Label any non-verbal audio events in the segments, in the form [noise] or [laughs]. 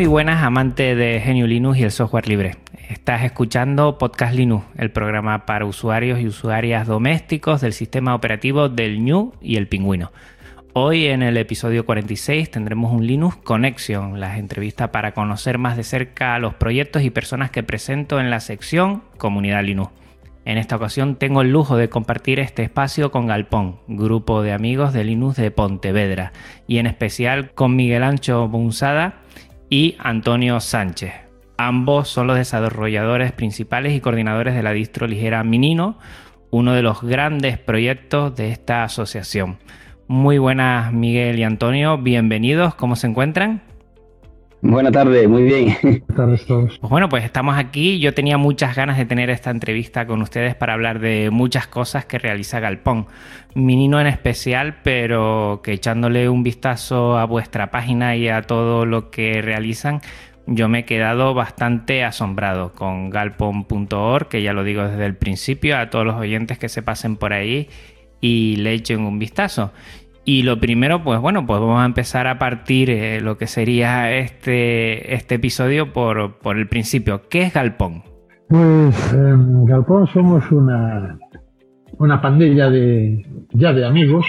Muy buenas amantes de Genio Linux y el software libre. Estás escuchando Podcast Linux, el programa para usuarios y usuarias domésticos del sistema operativo del New y el Pingüino. Hoy en el episodio 46 tendremos un Linux Connection, las entrevistas para conocer más de cerca los proyectos y personas que presento en la sección Comunidad Linux. En esta ocasión tengo el lujo de compartir este espacio con Galpón, grupo de amigos de Linux de Pontevedra, y en especial con Miguel Ancho Bunzada y Antonio Sánchez. Ambos son los desarrolladores principales y coordinadores de la distro ligera Minino, uno de los grandes proyectos de esta asociación. Muy buenas Miguel y Antonio, bienvenidos, ¿cómo se encuentran? Buenas tardes, muy bien. Buenas tardes todos. Pues bueno, pues estamos aquí. Yo tenía muchas ganas de tener esta entrevista con ustedes para hablar de muchas cosas que realiza Galpón. Minino en especial, pero que echándole un vistazo a vuestra página y a todo lo que realizan, yo me he quedado bastante asombrado con galpon.org, que ya lo digo desde el principio, a todos los oyentes que se pasen por ahí y le echen un vistazo. Y lo primero, pues bueno, pues vamos a empezar a partir eh, lo que sería este, este episodio por, por el principio. ¿Qué es Galpón? Pues en Galpón somos una, una pandilla de, ya de amigos,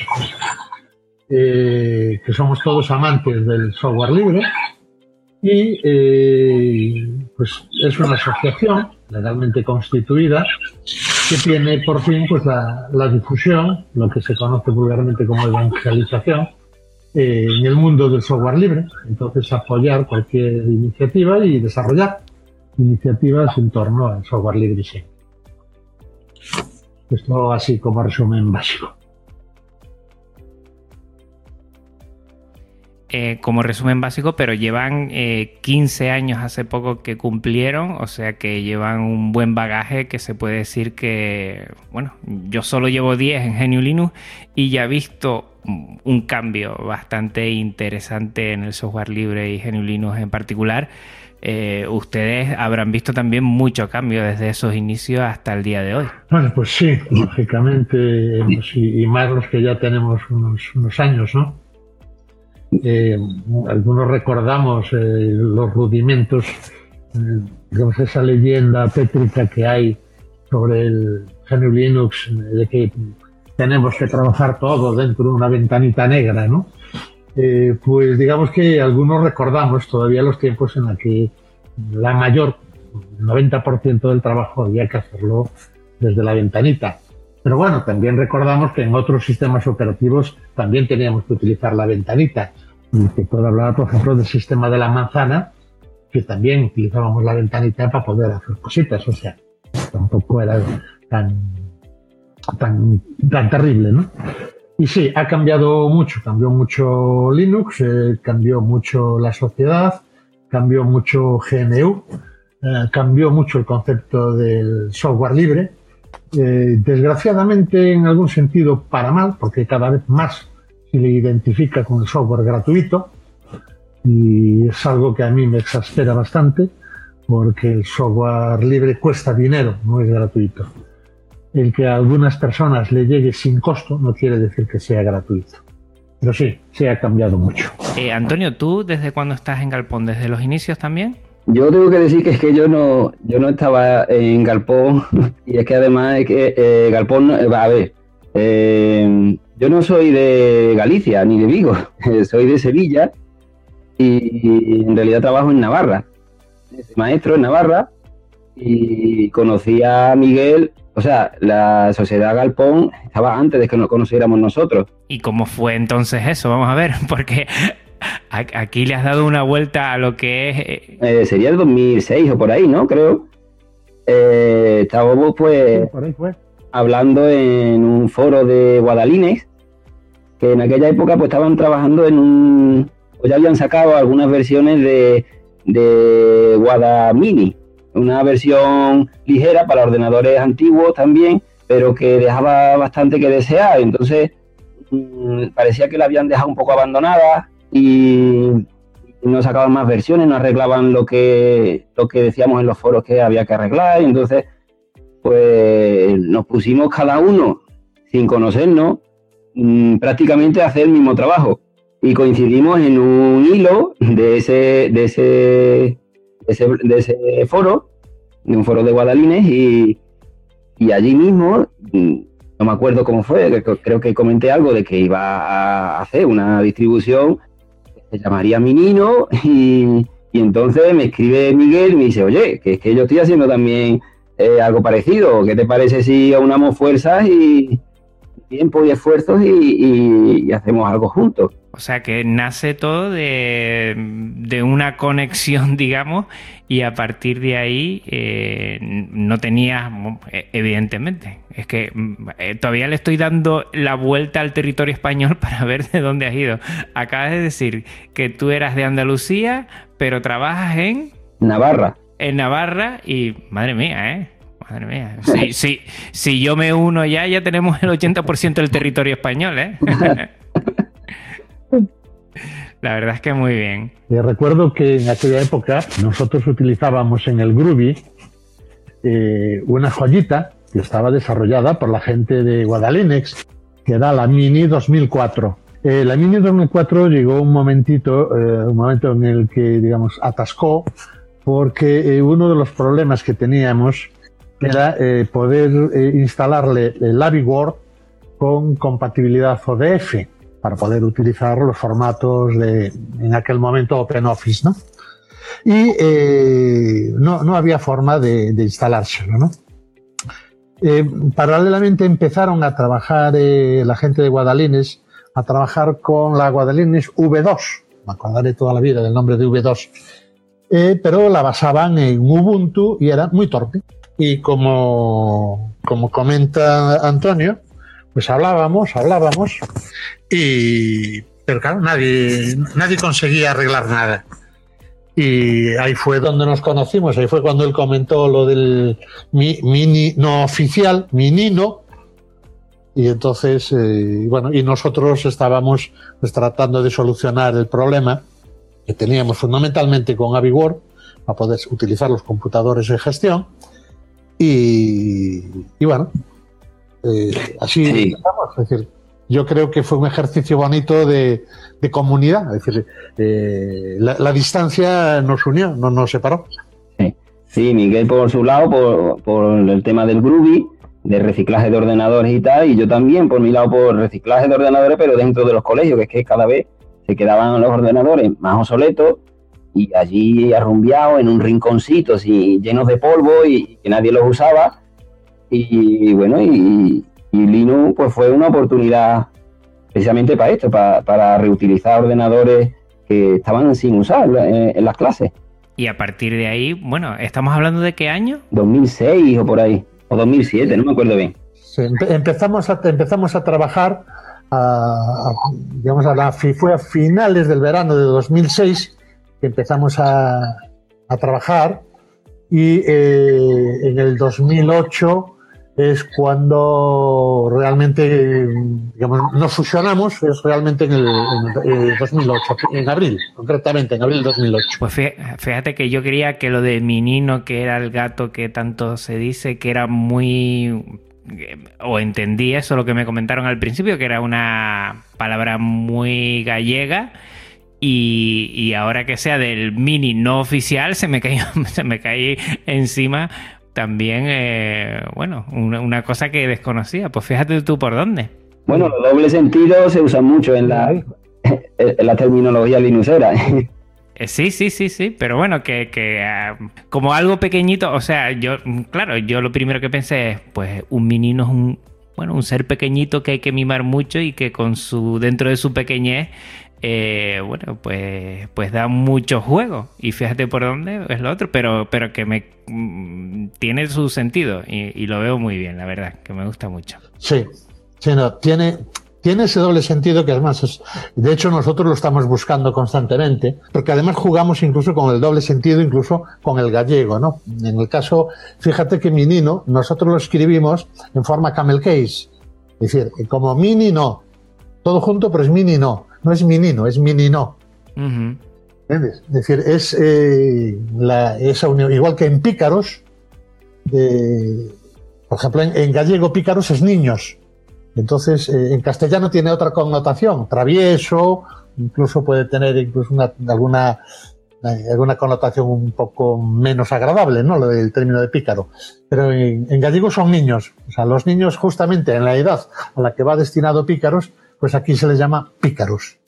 eh, que somos todos amantes del software libre y eh, pues es una asociación legalmente constituida que tiene por fin pues la, difusión, lo que se conoce vulgarmente como evangelización, eh, en el mundo del software libre. Entonces apoyar cualquier iniciativa y desarrollar iniciativas en torno al software libre. Sí. Esto así como resumen básico. Eh, como resumen básico, pero llevan eh, 15 años hace poco que cumplieron, o sea que llevan un buen bagaje que se puede decir que, bueno, yo solo llevo 10 en Genio Linux y ya he visto un cambio bastante interesante en el software libre y Genio Linux en particular. Eh, ustedes habrán visto también mucho cambio desde esos inicios hasta el día de hoy. Bueno, pues sí, lógicamente, y, más los que ya tenemos unos años, ¿no? Eh, algunos recordamos eh, los rudimentos, eh, digamos, esa leyenda pétrica que hay sobre el GNU Linux, de que tenemos que trabajar todo dentro de una ventanita negra, ¿no? Pues digamos que algunos recordamos todavía los tiempos en los que la mayor, 90% del trabajo había que hacerlo desde la ventanita. Pero bueno, también recordamos que en otros sistemas operativos también teníamos que utilizar la ventanita. Te puedo hablar, por ejemplo, del sistema de la manzana, que también utilizábamos la ventanita para poder hacer cositas. O sea, tampoco era tan, tan, tan terrible, ¿no? Y sí, ha cambiado mucho, cambió mucho Linux, eh, cambió mucho la sociedad, cambió mucho GNU, eh, cambió mucho el concepto del software libre. Eh, desgraciadamente, en algún sentido, para mal, porque cada vez más se le identifica con el software gratuito y es algo que a mí me exaspera bastante porque el software libre cuesta dinero, no es gratuito. El que a algunas personas le llegue sin costo no quiere decir que sea gratuito. Pero sí, se ha cambiado mucho. Eh, Antonio, ¿tú desde cuándo estás en Galpón? ¿Desde los inicios también? Yo tengo que decir que es que yo no, yo no estaba en Galpón [laughs] y es que además es que eh, Galpón, a ver, eh, yo no soy de Galicia ni de Vigo, [laughs] soy de Sevilla y en realidad trabajo en Navarra. Soy maestro en Navarra y conocí a Miguel, o sea, la sociedad Galpón estaba antes de que nos conociéramos nosotros. ¿Y cómo fue entonces eso? Vamos a ver, [laughs] porque aquí le has dado una vuelta a lo que es... Eh, eh, sería el 2006 o por ahí, ¿no? Creo. Eh, estábamos pues hablando en un foro de Guadalines, que en aquella época pues estaban trabajando en un... pues ya habían sacado algunas versiones de, de Guadamini, una versión ligera para ordenadores antiguos también, pero que dejaba bastante que desear. Entonces mm, parecía que la habían dejado un poco abandonada y no sacaban más versiones, no arreglaban lo que, lo que decíamos en los foros que había que arreglar. Y entonces, pues nos pusimos cada uno, sin conocernos, mm, prácticamente hacer el mismo trabajo. Y coincidimos en un hilo de ese, de ese de ese, foro, de un foro de Guadalines, y, allí mismo, mm, no me acuerdo cómo fue, creo que comenté algo de que iba a hacer una distribución que se llamaría Minino, [laughs] y, y entonces me escribe Miguel y me dice, oye, que es que yo estoy haciendo también eh, algo parecido, ¿qué te parece si aunamos fuerzas y tiempo y esfuerzos y hacemos algo juntos? O sea que nace todo de, una conexión, [laughs] digamos, y a partir de ahí eh, no tenía, e, evidentemente, es que mm, eh, todavía le estoy dando la vuelta al territorio español [laughs] para ver de dónde has ido. Acabas de decir que tú eras de Andalucía, pero trabajas en... Navarra. En Navarra y, madre mía, ¿eh? Madre mía. [laughs] Si, si yo me uno ya, ya tenemos el 80% del territorio español, ¿eh? [laughs] La verdad es que muy bien. recuerdo que en aquella época nosotros utilizábamos en el Groovy eh, una joyita que estaba desarrollada por la gente de Guadalinex, que era la Mini 2004. Eh, la Mini 2004 llegó un momentito, eh, un momento en el que, digamos, atascó, porque uno de los problemas que teníamos era poder instalarle el AviWord con compatibilidad ODF para poder utilizar los formatos de, en aquel momento, OpenOffice, ¿no? Y eh, no, no, había forma de, de instalárselo, ¿no? Eh, paralelamente empezaron a trabajar eh, la gente de Guadalines, a trabajar con la Guadalines V2, me acordaré toda la vida del nombre de V2, pero la basaban en Ubuntu y era muy torpe. Y como, como comenta Antonio, pues hablábamos, hablábamos, y, pero claro, nadie, nadie conseguía arreglar nada. Y ahí fue donde nos conocimos, ahí fue cuando él comentó lo del mini no oficial, minino, y entonces, eh, bueno, y nosotros estábamos pues, tratando de solucionar el problema que teníamos fundamentalmente con AviWord para poder utilizar los computadores de gestión. Y, y bueno, eh, así Es decir, yo creo que fue un ejercicio bonito de, comunidad. Es decir, eh, la, distancia nos unió, no nos separó. Sí. Miguel por su lado, por, el tema del Groovy, de reciclaje de ordenadores y tal, y yo también por mi lado por reciclaje de ordenadores, pero dentro de los colegios, que es que cada vez se quedaban los ordenadores más obsoletos y allí arrumbiados en un rinconcito, llenos de polvo y que nadie los usaba y bueno, y, Linux pues fue una oportunidad precisamente para esto, para, reutilizar ordenadores que estaban sin usar en, las clases. Y a partir de ahí, bueno, ¿estamos hablando de qué año? 2006 o por ahí, o 2007, no me acuerdo bien. empezamos, a, empezamos a trabajar, digamos, a la, fue a finales del verano de 2006 que empezamos a, a trabajar y eh, en el 2008 es cuando realmente digamos, nos fusionamos, es realmente en el, 2008, en abril, concretamente, en abril del 2008. Pues fíjate que yo creía que lo de Minino, que era el gato que tanto se dice, que era muy o entendí eso lo que me comentaron al principio, que era una palabra muy gallega. Y, y, ahora que sea del mini no oficial, se me cayó, [laughs] se me caí encima también, eh, bueno, una, cosa que desconocía. Pues fíjate tú por dónde. Bueno, los dobles sentidos se usan mucho en la, [laughs] en la terminología linuxera. [laughs] Eh, sí, sí, sí, sí, pero bueno, que, que ah, como algo pequeñito, o sea, yo, claro, yo lo primero que pensé es, pues un menino es un, bueno, un ser pequeñito que hay que mimar mucho y que con su, dentro de su pequeñez, eh, bueno, pues, pues da mucho juego. Y fíjate por dónde es lo otro, pero, pero que me mm, tiene su sentido y, lo veo muy bien, la verdad, que me gusta mucho. Sí, sí, no, tiene, tiene ese doble sentido que además es, de hecho nosotros lo estamos buscando constantemente, porque además jugamos incluso con el doble sentido, incluso con el gallego, ¿no? En el caso, fíjate que Minino, nosotros lo escribimos en forma camel case, es decir, como mini no, todo junto, pero es mini no, no es minino, es mini no. Es decir, es eh, la, esa unión, igual que en pícaros, por ejemplo, en, en gallego pícaros es niños, entonces, eh, en castellano tiene otra connotación, travieso, incluso puede tener incluso una, alguna, eh, alguna connotación un poco menos agradable, ¿no? Lo del término de pícaro. Pero en, gallego son niños. O sea, los niños justamente en la edad a la que va destinado pícaros, pues aquí se les llama pícaros.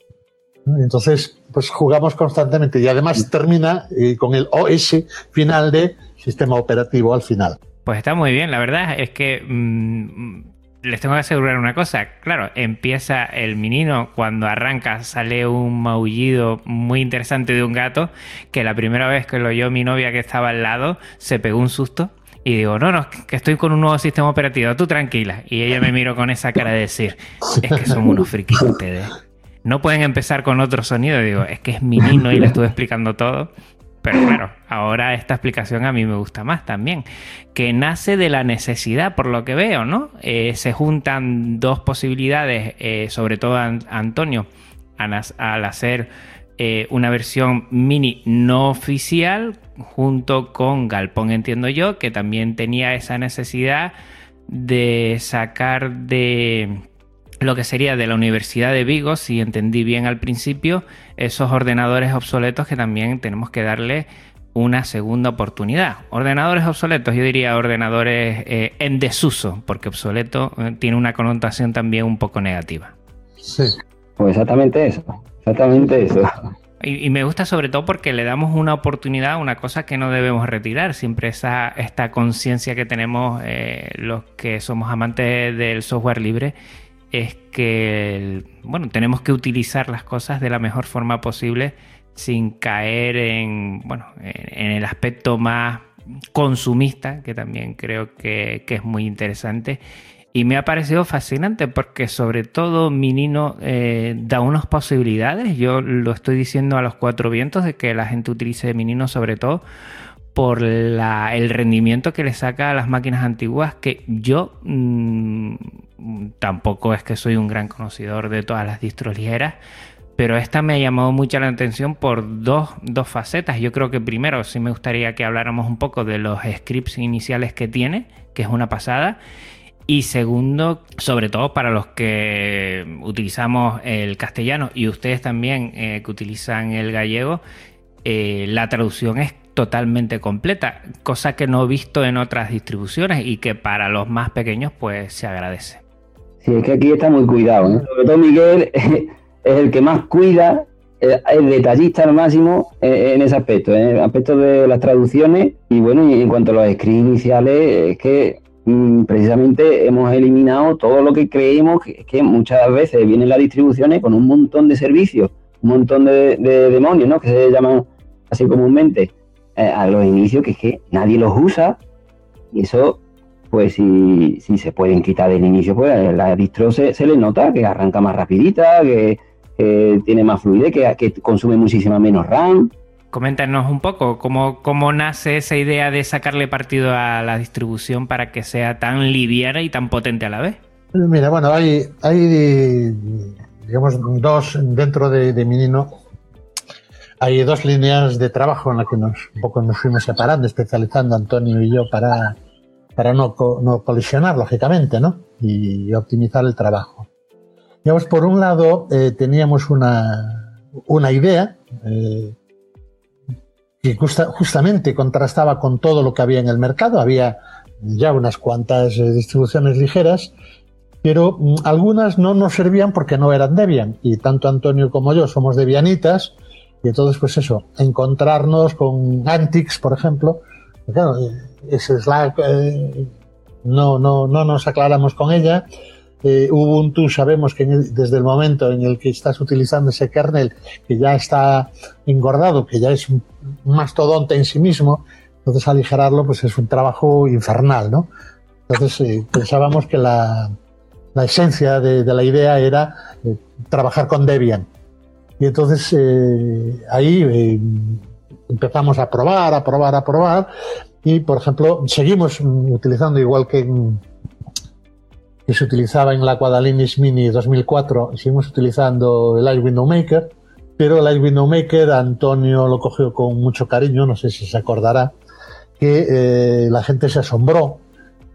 Entonces, pues jugamos constantemente y además termina eh, con el OS final de sistema operativo al final. Pues está muy bien, la verdad es que mm, les tengo que asegurar una cosa. Claro, empieza el menino, cuando arranca sale un maullido muy interesante de un gato, que la primera vez que lo oyó mi novia que estaba al lado, se pegó un susto. Y digo, no, no, que estoy con un nuevo sistema operativo, tú tranquila. Y ella me miró con esa cara de decir, es que son unos frikis [laughs] ustedes. No pueden empezar con otro sonido. Digo, es que es mi niño y le estuve explicando todo. Pero claro, ahora esta explicación a mí me gusta más también, que nace de la necesidad, por lo que veo, ¿no? Eh, se juntan dos posibilidades, eh, sobre todo Antonio, al, hacer eh, una versión mini no oficial, junto con Galpón, entiendo yo, que también tenía esa necesidad de sacar de lo que sería de la Universidad de Vigo, si entendí bien al principio, esos ordenadores obsoletos que también tenemos que darle una segunda oportunidad. Ordenadores obsoletos, yo diría ordenadores eh, en desuso, porque obsoleto eh, tiene una connotación también un poco negativa. Sí. Pues exactamente eso, exactamente eso. Y, me gusta sobre todo porque le damos una oportunidad, una cosa que no debemos retirar, siempre esa, esta conciencia que tenemos eh, los que somos amantes del software libre es que, bueno, tenemos que utilizar las cosas de la mejor forma posible sin caer en, bueno, en el aspecto más consumista, que también creo que, es muy interesante. Y me ha parecido fascinante porque sobre todo Minino eh, da unas posibilidades. Yo lo estoy diciendo a los cuatro vientos de que la gente utilice Minino sobre todo por el rendimiento que le saca a las máquinas antiguas que yo mm, tampoco es que soy un gran conocedor de todas las distros ligeras, pero esta me ha llamado mucho la atención por dos, dos, facetas. Yo creo que primero sí me gustaría que habláramos un poco de los scripts iniciales que tiene, que es una pasada. Y segundo, sobre todo para los que utilizamos el castellano y ustedes también eh, que utilizan el gallego, eh, la traducción es totalmente completa, cosa que no he visto en otras distribuciones y que para los más pequeños pues se agradece. Sí, es que aquí está muy cuidado. ¿eh? Sobre todo Miguel [laughs] es el que más cuida, es detallista al máximo en ese aspecto, en el aspecto de las traducciones. Y bueno, y en cuanto a los scripts iniciales, es que precisamente hemos eliminado todo lo que creemos que, muchas veces vienen las distribuciones con un montón de servicios, un montón de, demonios, ¿no? Que se llaman así comúnmente eh, a los inicios, que es que nadie los usa. Y eso pues si, si se pueden quitar del inicio, pues la distro se, le nota que arranca más rapidita, que, tiene más fluidez, que, consume muchísima menos RAM. Coméntanos un poco cómo, cómo nace esa idea de sacarle partido a la distribución para que sea tan liviana y tan potente a la vez. Mira, bueno, hay, hay digamos, dos dentro de, de Minino. Hay dos líneas de trabajo en las que nos, un poco nos fuimos separando, especializando Antonio y yo para, para no, no colisionar, lógicamente, ¿no? Y, optimizar el trabajo. Digamos, por un lado, eh, teníamos una, una idea eh, que justamente contrastaba con todo lo que había en el mercado. Había ya unas cuantas eh, distribuciones ligeras, pero mm, algunas no nos servían porque no eran Debian. Y tanto Antonio como yo somos Debianitas Y entonces, pues eso, encontrarnos con Antix, por ejemplo, claro, ese Slack eh, no, no, no nos aclaramos con ella. Eh, Ubuntu sabemos que desde el momento en el que estás utilizando ese kernel que ya está engordado, que ya es mastodonte en sí mismo, entonces aligerarlo pues es un trabajo infernal, ¿no? Entonces eh, pensábamos que la, la esencia de, la idea era eh, trabajar con Debian. Y entonces ahí empezamos a probar, a probar, a probar. Y, por ejemplo, seguimos utilizando, igual que, que se utilizaba en la Quadalinis Mini 2004, seguimos utilizando el iWindow Maker, pero el iWindow Maker Antonio lo cogió con mucho cariño, no sé si se acordará, que eh, la gente se asombró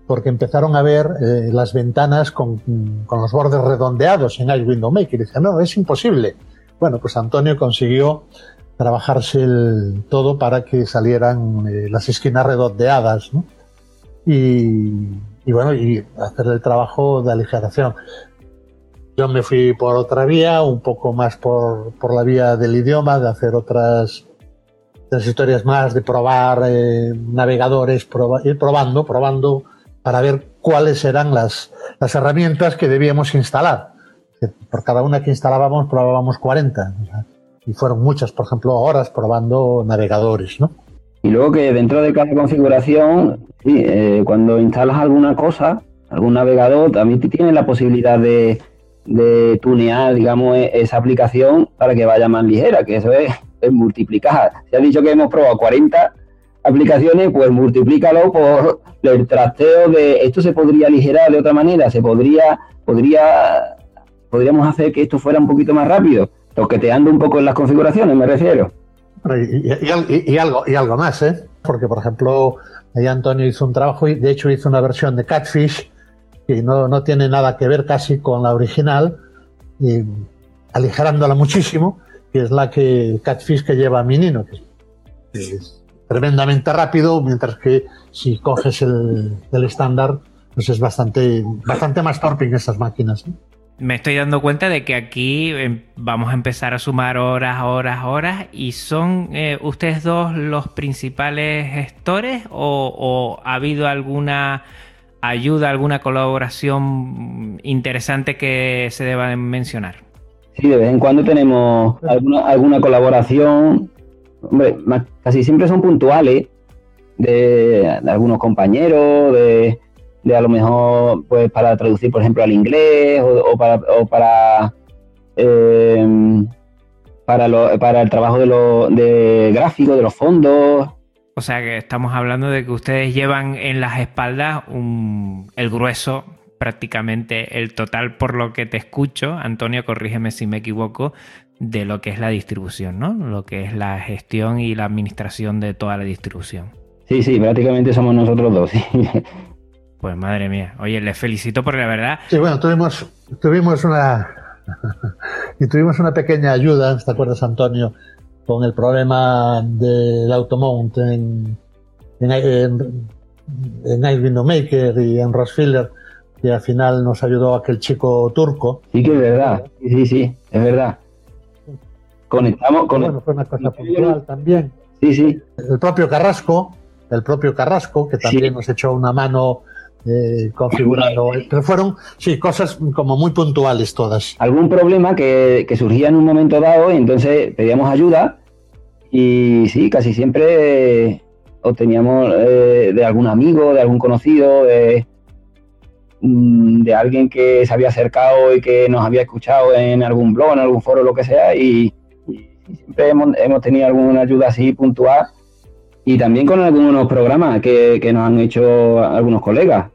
porque empezaron a ver eh, las ventanas con, con, los bordes redondeados en iWindow Maker. Y dice, no, es imposible. Bueno, pues Antonio consiguió trabajarse el todo para que salieran eh, las esquinas redondeadas, ¿no? Y, bueno, y hacer el trabajo de aligeración. Yo me fui por otra vía, un poco más por, por la vía del idioma, de hacer otras, otras historias más, de probar eh, navegadores, ir probando, probando para ver cuáles eran las, las herramientas que debíamos instalar. Por cada una que instalábamos probábamos 40 y fueron muchas, por ejemplo, horas probando navegadores, ¿no? Y luego que dentro de cada configuración, eh, cuando instalas alguna cosa, algún navegador, también tienes la posibilidad de, tunear, digamos, e, esa aplicación para que vaya más ligera, que eso es, multiplicar. Se ha dicho que hemos probado 40 aplicaciones, pues multiplícalo por el trasteo de esto se podría aligerar de otra manera, se podría, podría, podríamos hacer que esto fuera un poquito más rápido toqueteando un poco en las configuraciones, me refiero. Y, algo, y algo más, ¿eh? Porque, por ejemplo, ahí Antonio hizo un trabajo y de hecho hizo una versión de Catfish que no, no tiene nada que ver casi con la original, y aligerándola muchísimo, que es la que Catfish que lleva a Minino, que es tremendamente rápido, mientras que si coges el, estándar, pues es bastante, bastante más torpe en esas máquinas. ¿eh? me estoy dando cuenta de que aquí em, vamos a empezar a sumar horas, horas, horas y son eh, ustedes dos los principales gestores o, ha habido alguna ayuda, alguna colaboración interesante que se deba mencionar. Sí, de vez en cuando tenemos alguna, alguna colaboración, hombre, casi siempre son puntuales de algunos compañeros, de a lo mejor pues para traducir por ejemplo al inglés o, para o para em, para, para el trabajo de, lo, de gráfico de los fondos o sea que estamos hablando de que ustedes llevan en las espaldas un, el grueso prácticamente el total por lo que te escucho Antonio corrígeme si me equivoco de lo que es la distribución no lo que es la gestión y la administración de toda la distribución Sí, sí, prácticamente somos nosotros dos. ¿sí? Pues madre mía. Oye, les felicito porque la verdad. Sí, bueno, tuvimos, tuvimos una. [laughs] y tuvimos una pequeña ayuda, ¿te acuerdas, Antonio? Con el problema del automount en, en, en, Maker y en Rossfiller, que al final nos ayudó aquel chico turco. Sí, que es verdad. Sí, sí, sí, es verdad. Conectamos con. Bueno, fue una cosa puntual también. Sí, sí. El propio Carrasco, el propio Carrasco, que también nos echó una mano eh, configurando. [laughs] Pero fueron, sí, cosas como muy puntuales todas. Algún problema que, surgía en un momento dado y entonces pedíamos ayuda y sí, casi siempre obteníamos eh, de algún amigo, de algún conocido, de, mm, de alguien que se había acercado y que nos había escuchado en algún blog, en algún foro, lo que sea, y, siempre hemos, hemos, tenido alguna ayuda así puntual y también con algunos programas que, nos han hecho algunos colegas,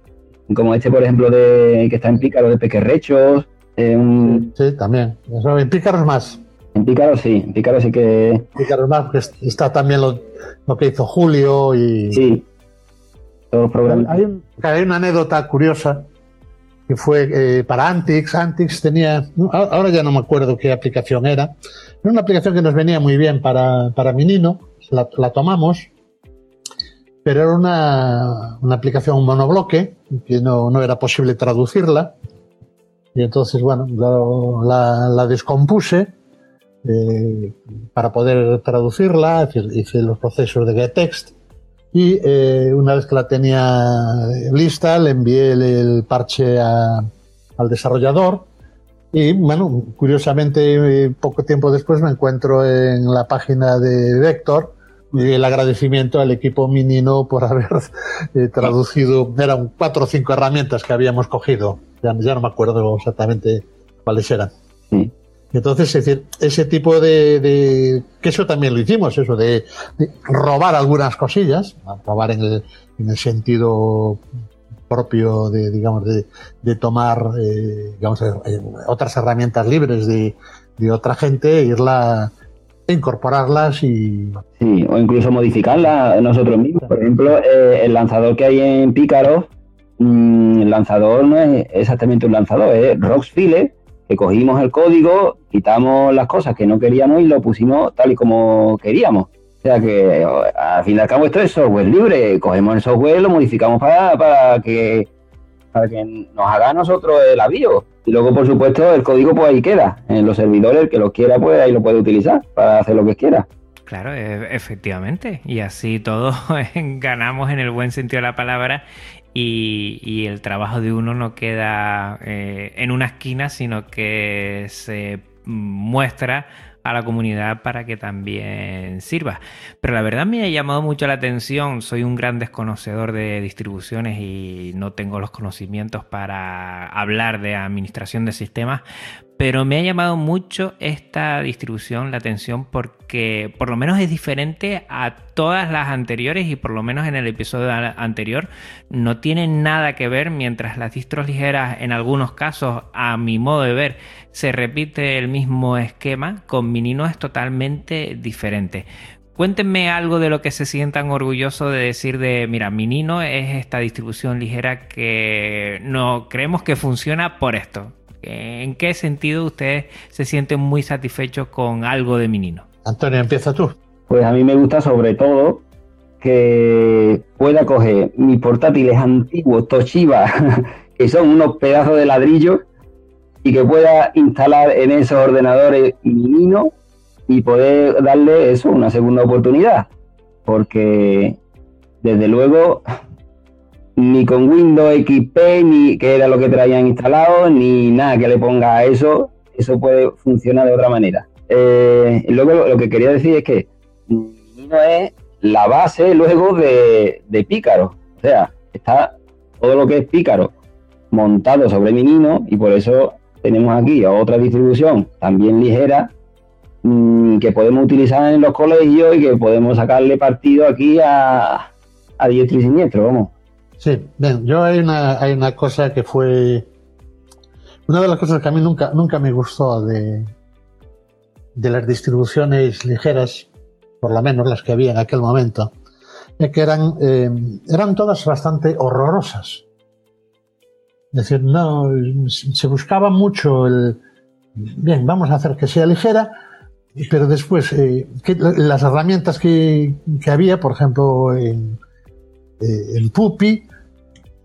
como este, por ejemplo, de que está en Pícaro de Pequerrechos. Eh, sí, también. En Pícaro más. En Pícaro sí, en Pícaro sí que. Pícaro más, porque está también lo, que hizo Julio y. Sí. Todos los programas. Hay, una anécdota curiosa que fue eh, para Antix. Antix tenía. Ahora ya no me acuerdo qué aplicación era. Era una aplicación que nos venía muy bien para, para Minino. La, la tomamos pero era una, una aplicación monobloque que no, no, era posible traducirla. Y entonces, bueno, la, la, descompuse eh, para poder traducirla, hice los procesos de gettext y eh, una vez que la tenía lista le envié el, parche al desarrollador y bueno, curiosamente poco tiempo después me encuentro en la página de Vector el agradecimiento al equipo Minino por haber [laughs] eh, traducido, eran cuatro o cinco herramientas que habíamos cogido, ya, no me acuerdo exactamente cuáles eran. Entonces, es decir, ese tipo de, que eso también lo hicimos, eso de, robar algunas cosillas, robar en el, en el sentido propio de, digamos, de, tomar, eh, digamos, eh, otras herramientas libres de, de otra gente e irla, incorporarlas y... Sí, o incluso modificarlas nosotros mismos. Por ejemplo, eh, el lanzador que hay en Pícaro, mm, el lanzador no es exactamente un lanzador, es Roxfile, que cogimos el código, quitamos las cosas que no queríamos y lo pusimos tal y como queríamos. O sea que al fin y al cabo esto es software libre, cogemos el software, lo modificamos para, para que para que nos haga a nosotros el avío. Y luego, por supuesto, el código pues ahí queda. En los servidores, el que lo quiera, pues ahí lo puede utilizar para hacer lo que quiera. Claro, e, efectivamente. Y así todos [laughs] ganamos en el buen sentido de la palabra y, el trabajo de uno no queda eh, en una esquina, sino que se muestra a la comunidad para que también sirva. Pero la verdad me ha llamado mucho la atención, soy un gran desconocedor de distribuciones y no tengo los conocimientos para hablar de administración de sistemas, pero me ha llamado mucho esta distribución la atención porque por lo menos es diferente a todas las anteriores y por lo menos en el episodio anterior no tiene nada que ver mientras las distros ligeras en algunos casos a mi modo de ver se repite el mismo esquema con Minino es totalmente diferente. Cuéntenme algo de lo que se sientan orgullosos de decir de, mira, Minino es esta distribución ligera que no creemos que funciona por esto. ¿En qué sentido ustedes se sienten muy satisfechos con algo de Minino? Antonio, empieza tú. Pues a mí me gusta sobre todo que pueda coger mis portátiles antiguos Toshiba, [laughs] que son unos pedazos de ladrillo, y que pueda instalar en esos ordenadores Minino y poder darle eso una segunda oportunidad. Porque desde luego ni con Windows XP, ni que era lo que traían instalado, ni nada que le ponga a eso, eso puede funcionar de otra manera. Eh, luego lo, que quería decir es que Minino es la base luego de, de Pícaro. O sea, está todo lo que es Pícaro montado sobre Minino y por eso tenemos aquí otra distribución también ligera mm, que podemos utilizar en los colegios y que podemos sacarle partido aquí a, a diestro y siniestro, vamos. Sí, bien, yo hay una, hay una cosa que fue. Una de las cosas que a mí nunca, nunca me gustó de, de las distribuciones ligeras, por lo menos las que había en aquel momento, es que eran, eh, eran todas bastante horrorosas. Es decir, no, se buscaba mucho el. Bien, vamos a hacer que sea ligera, pero después, eh, las herramientas que, que, había, por ejemplo, en, eh, en Pupi,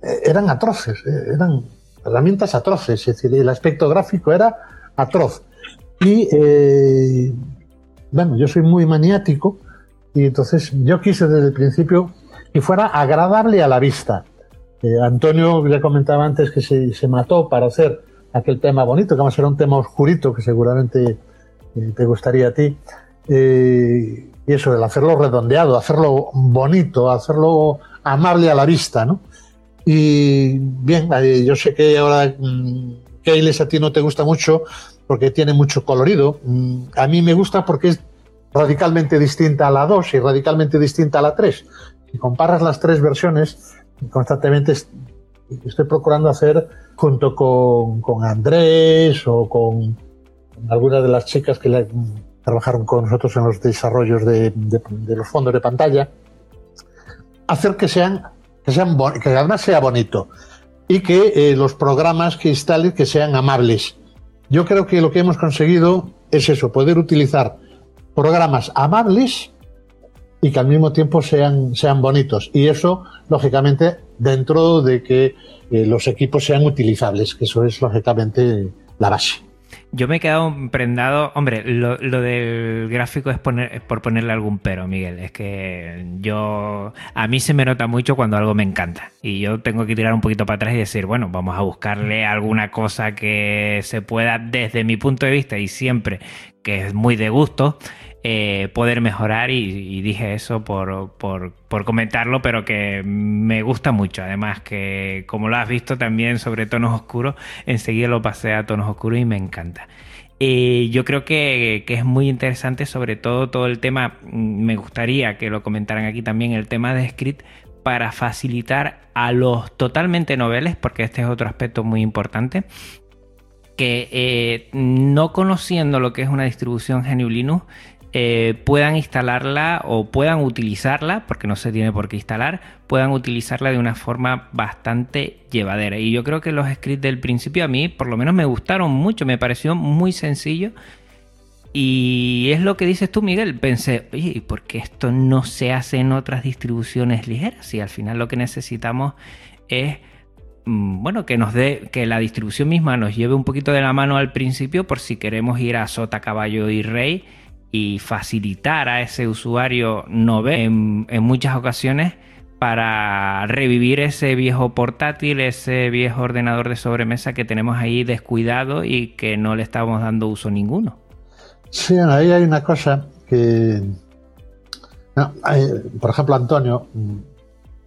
eran atroces, eh, eran herramientas atroces, es decir, el aspecto gráfico era atroz. Y eh, bueno, yo soy muy maniático y entonces yo quise desde el principio que fuera agradable a la vista. Antonio ya comentaba antes que se, mató para hacer aquel tema bonito, que además era un tema oscurito que seguramente te gustaría a ti. y eso, el hacerlo redondeado, hacerlo bonito, hacerlo amable a la vista, ¿no? Y bien, yo sé que ahora mm, Keyles a ti no te gusta mucho porque tiene mucho colorido. Mm, a mí me gusta porque es radicalmente distinta a la 2 y radicalmente distinta a la 3. Si comparas las tres versiones, constantemente estoy procurando hacer junto con, Andrés o con algunas de las chicas que trabajaron con nosotros en los desarrollos de los fondos de pantalla, hacer que sean que, además sea bonito y que eh, los programas que instales que sean amables. Yo creo que lo que hemos conseguido es eso, poder utilizar programas amables y que al mismo tiempo sean, sean bonitos. Y eso, lógicamente, dentro de que eh, los equipos sean utilizables, que eso es lógicamente la base. Yo me he quedado prendado. Hombre, lo, del gráfico es, poner, por ponerle algún pero, Miguel. Es que yo. A mí se me nota mucho cuando algo me encanta. Y yo tengo que tirar un poquito para atrás y decir, bueno, vamos a buscarle alguna cosa que se pueda, desde mi punto de vista, y siempre que es muy de gusto, eh, poder mejorar y, dije eso por, comentarlo, pero que me gusta mucho. Además que como lo has visto también sobre tonos oscuros, enseguida lo pasé a tonos oscuros y me encanta. Eh, yo creo que, es muy interesante, sobre todo todo el tema, mm, me gustaría que lo comentaran aquí también, el tema de script para facilitar a los totalmente noveles, porque este es otro aspecto muy importante, que eh, no conociendo lo que es una distribución GNU Linux, eh, puedan instalarla o puedan utilizarla, porque no se tiene por qué instalar, puedan utilizarla de una forma bastante llevadera. Y yo creo que los scripts del principio a mí por lo menos me gustaron mucho, me pareció muy sencillo. Y es lo que dices tú, Miguel. Pensé, oye, ¿y por qué esto no se hace en otras distribuciones ligeras? Y al final lo que necesitamos es mm, bueno, que nos dé, que la distribución misma nos lleve un poquito de la mano al principio por si queremos ir a sota, caballo y rey y facilitar a ese usuario no en, en muchas ocasiones para revivir ese viejo portátil, ese viejo ordenador de sobremesa que tenemos ahí descuidado y que no le estamos dando uso ninguno. Sí, ahí hay una cosa que, por ejemplo, Antonio,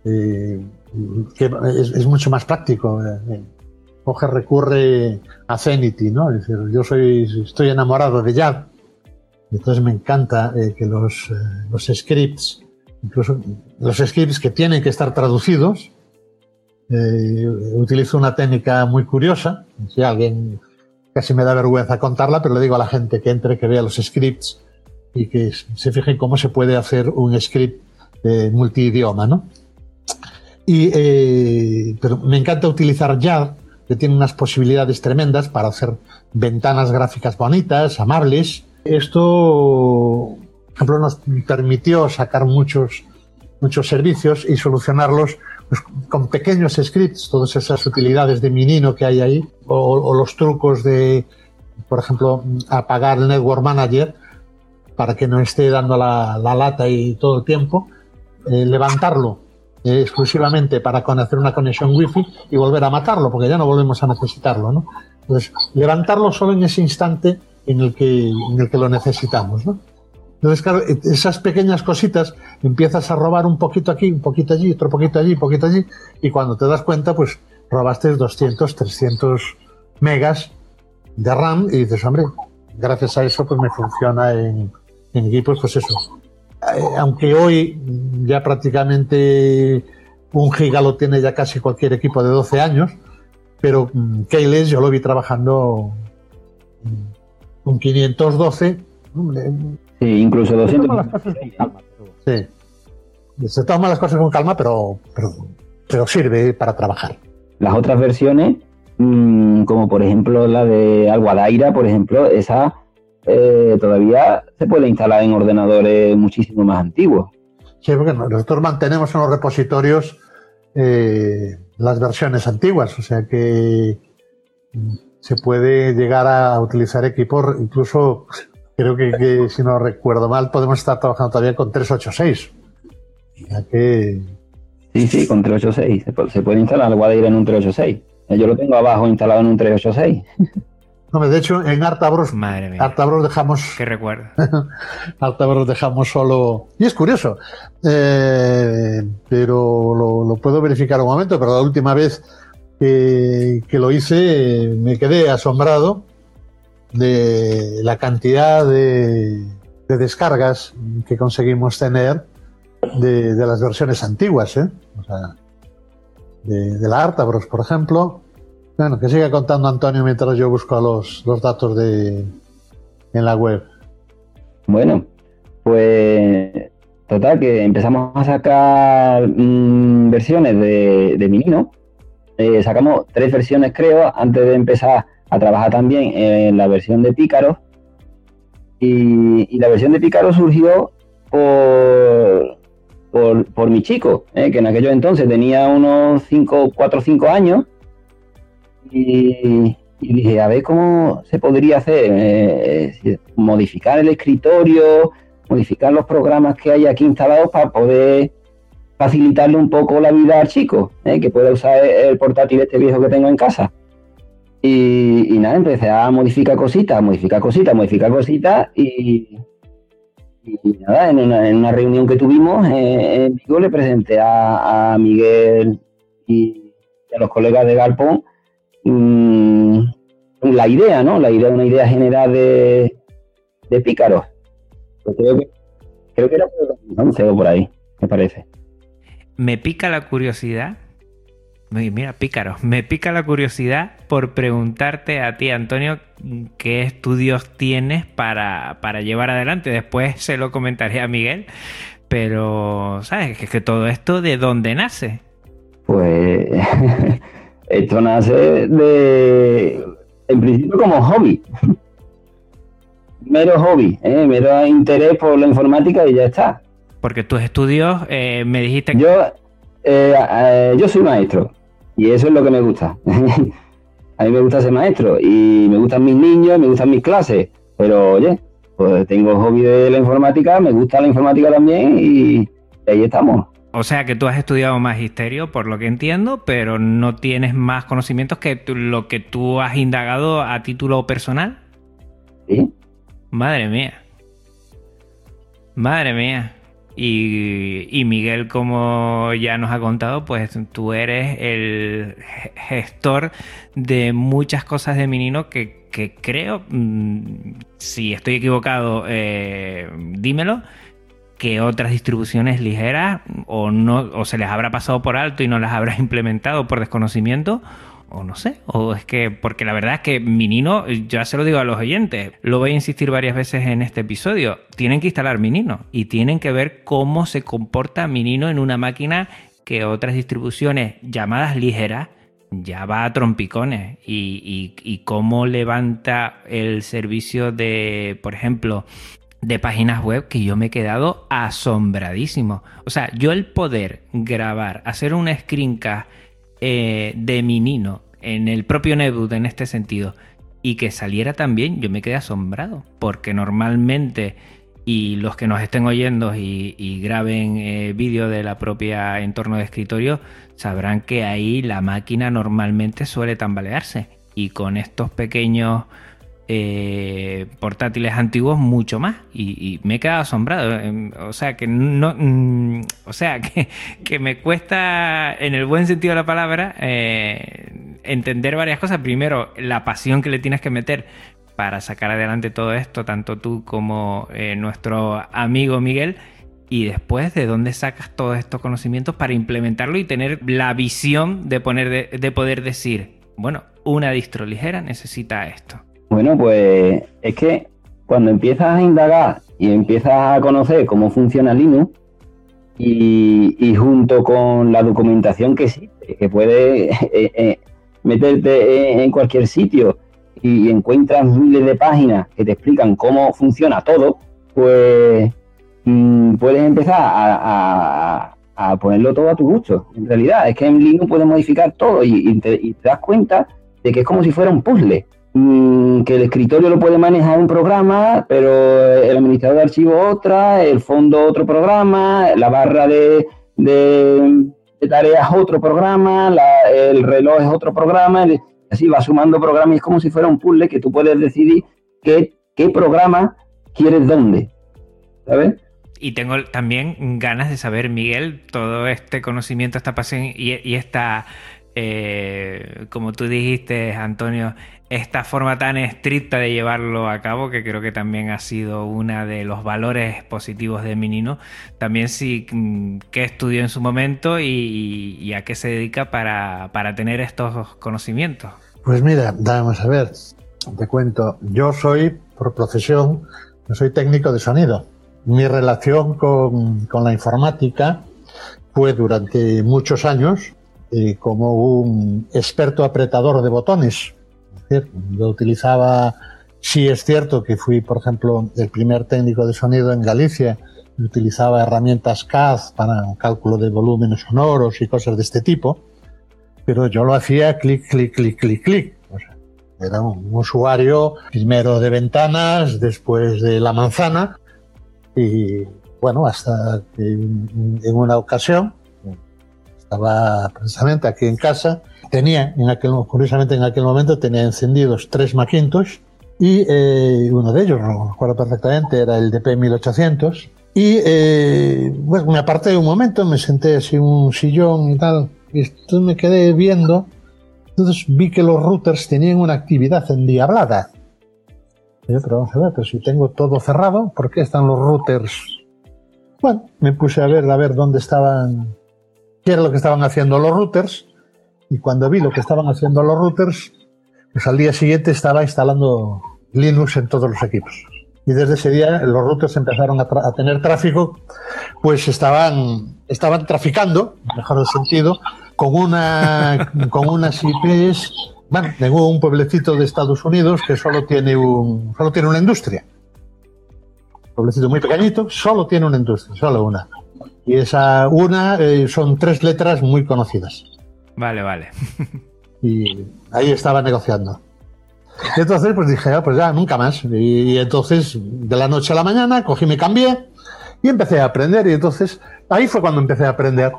eh, que es, mucho más práctico. Eh, coge, recurre a Zenity, ¿no? Es decir, yo soy, estoy enamorado de Java entonces me encanta eh, que los, eh, los scripts, incluso los scripts que tienen que estar traducidos, eh, utilizo una técnica muy curiosa. Si alguien casi me da vergüenza contarla, pero le digo a la gente que entre, que vea los scripts y que se fijen cómo se puede hacer un script multidioma, ¿no? Y, pero me encanta utilizar Jar, que tiene unas posibilidades tremendas para hacer ventanas gráficas bonitas, amables, esto, por ejemplo, nos permitió sacar muchos, muchos servicios y solucionarlos pues, con pequeños scripts, todas esas utilidades de Minino que hay ahí, o, los trucos de, por ejemplo, apagar el Network Manager para que no esté dando la, lata y todo el tiempo, eh, levantarlo eh, exclusivamente para hacer una conexión wifi y volver a matarlo, porque ya no volvemos a necesitarlo, ¿no? Entonces, levantarlo solo en ese instante en el que, en el que lo necesitamos. ¿no? Entonces, claro, e, esas pequeñas cositas empiezas a robar un poquito aquí, un poquito allí, otro poquito allí, un poquito allí, y cuando te das cuenta, pues robaste 200, 300 megas de RAM y dices, hombre, gracias a eso pues me funciona en, en equipos, pues eso. Eh, aunque hoy ya prácticamente un giga lo tiene ya casi cualquier equipo de 12 años, pero mm, Keyless yo lo vi trabajando con 512. Sí, incluso 200. Sí. Se toman las cosas con calma, pero, pero, sirve para trabajar. Las otras versiones, mm, como por ejemplo la de Alguadaira, por ejemplo, esa eh, todavía se puede instalar en ordenadores muchísimo más antiguos. Sí, porque nosotros mantenemos en los repositorios eh, las versiones antiguas, o sea que se puede llegar a utilizar equipos, incluso creo que, si no recuerdo mal, podemos estar trabajando todavía con 386. Ya que... Sí, sí, con 386. Se puede, instalar el ir en un 386. Yo lo tengo abajo instalado en un 386. No, de hecho, en Artabros, Madre Artabros dejamos. Qué recuerdo. [laughs] Artabros dejamos solo. Y es curioso, eh, pero lo, lo, puedo verificar un momento. Pero la última vez que, lo hice, me quedé asombrado de la cantidad de, descargas que conseguimos tener de, las versiones antiguas, ¿eh? de, la Artabros, por ejemplo. Bueno, que siga contando Antonio mientras yo busco los, datos de, en la web. Bueno, pues total que empezamos a sacar mm, versiones de, de Minino eh, sacamos tres versiones, creo, antes de empezar a trabajar también en la versión de Pícaro. Y, la versión de Pícaro surgió por, por, mi chico, eh, que en aquellos entonces tenía unos 5, 4 o 5 años. Y, y dije, a ver cómo se podría hacer, eh, modificar el escritorio, modificar los programas que hay aquí instalados para poder facilitarle un poco la vida al chico, ¿eh? que pueda usar el portátil este viejo que tengo en casa. Y, nada, empecé a modificar cositas, modificar cositas, modificar cositas y, nada, en una, reunión que tuvimos eh, en Vigo le presenté a, Miguel y a los colegas de Galpón mm, la idea, ¿no? La idea, una idea general de, de pícaros. Pues creo que, creo era por o por ahí, me parece. Me pica la curiosidad. Mira, pícaro, me pica la curiosidad por preguntarte a ti, Antonio, qué estudios tienes para, llevar adelante. Después se lo comentaré a Miguel, pero, ¿sabes? Es que todo esto, ¿de dónde nace? Pues [laughs] esto nace de, en principio como hobby mero hobby, ¿eh? mero interés por la informática y ya está. Porque tus estudios, eh, me dijiste que... Yo, eh, eh, yo soy maestro y eso es lo que me gusta. [laughs] a mí me gusta ser maestro y me gustan mis niños, me gustan mis clases, pero oye, pues tengo hobby de la informática, me gusta la informática también y ahí estamos. O sea que tú has estudiado magisterio, por lo que entiendo, pero no tienes más conocimientos que lo que tú has indagado a título personal. Sí. Madre mía. Madre mía. Y, Miguel, como ya nos ha contado, pues tú eres el gestor de muchas cosas de Minino que, creo, mm, si estoy equivocado, eh, dímelo, que otras distribuciones ligeras o no o se les habrá pasado por alto y no las habrá [laughs] implementado por desconocimiento o no sé, o es que, porque la verdad es que Minino, ya se lo digo a los oyentes, lo voy a insistir varias veces en este episodio, tienen que instalar Minino y tienen que ver cómo se comporta Minino en una máquina que otras distribuciones llamadas ligeras ya va a trompicones y, y cómo levanta el servicio de, por ejemplo, de páginas web que yo me he quedado asombradísimo. O sea, yo el poder grabar, hacer un screencast eh, de mi Nino en el propio Nebud en este sentido y que saliera también, yo me quedé asombrado, porque normalmente, y los que nos estén oyendo y, graben eh, vídeo de la propia entorno de escritorio, sabrán que ahí la máquina normalmente suele tambalearse. Y con estos pequeños eh, portátiles antiguos mucho más. Y, me he quedado asombrado. Em, o sea que no mm, o sea [laughs] que, me cuesta en el buen sentido de la palabra eh, entender varias cosas. Primero la pasión que le tienes que meter para sacar adelante todo esto tanto tú como eh, nuestro amigo Miguel. Y después de dónde sacas todos estos conocimientos para implementarlo y tener la visión de poner de poder decir bueno una distro ligera necesita esto bueno, pues es que cuando empiezas a indagar y empiezas a conocer cómo funciona Linux y, junto con la documentación que existe, que puedes [laughs] eh, eh, meterte en cualquier sitio y encuentras miles de páginas que te explican cómo funciona todo, pues mm, puedes empezar a, ponerlo todo a tu gusto. En realidad, es que en Linux puedes modificar todo y te das cuenta de que es como si fuera un puzzle. Mm, que el escritorio lo puede manejar un programa, pero el administrador de archivos otra, el fondo otro programa, la barra de, de, tareas otro programa, el reloj es otro programa, así va sumando programas y es como si fuera un puzzle que tú puedes decidir qué, qué programa quieres dónde. ¿Sabes? Y tengo también ganas de saber, Miguel, todo este conocimiento, esta pasión y, y esta, eh, como tú dijiste, Antonio, esta forma tan estricta de llevarlo a cabo, que creo que también ha sido uno de los valores positivos de Minino. También sí, mm, qué estudió en su momento y, a qué se dedica para, tener estos conocimientos. Pues mira, vamos a ver, te cuento, yo soy, por profesión, yo soy técnico de sonido. Mi relación con, con la informática fue durante muchos años eh, como un experto apretador de botones yo utilizaba, sí es cierto que fui, por ejemplo, el primer técnico de sonido en Galicia, utilizaba herramientas CAD para cálculo de volúmenes sonoros y cosas de este tipo, pero yo lo hacía clic, clic, clic, clic, clic. Era un usuario primero de ventanas, después de la manzana y bueno, hasta que en una ocasión estaba precisamente aquí en casa, tenía en aquel, curiosamente en aquel momento tenía encendidos tres Macintosh y eh, uno de ellos, no recuerdo perfectamente, era el DP 1800 y eh, bueno, me aparté un momento, me senté así en un sillón y tal y entonces me quedé viendo entonces vi que los routers tenían una actividad endiablada. Yo, pero vamos a ver, pero si tengo todo cerrado, ¿por qué están los routers? Bueno, me puse a ver, a ver dónde estaban, qué era lo que estaban haciendo los routers. Y cuando vi lo que estaban haciendo los routers, pues al día siguiente estaba instalando Linux en todos los equipos. Y desde ese día los routers empezaron a, a tener tráfico, pues estaban, estaban traficando, mejor el sentido, con, una, con unas IPs, bueno, en un pueblecito de Estados Unidos que solo tiene, un, solo tiene una industria. Un pueblecito muy pequeñito, solo tiene una industria, solo una. Y esa una eh, son tres letras muy conocidas. Vale, vale. y ahí estaba negociando. Y entonces, pues dije, ah, pues ya, nunca más. Y, y, entonces, de la noche a la mañana, cogí, me cambié y empecé a aprender. Y entonces, ahí fue cuando empecé a aprender.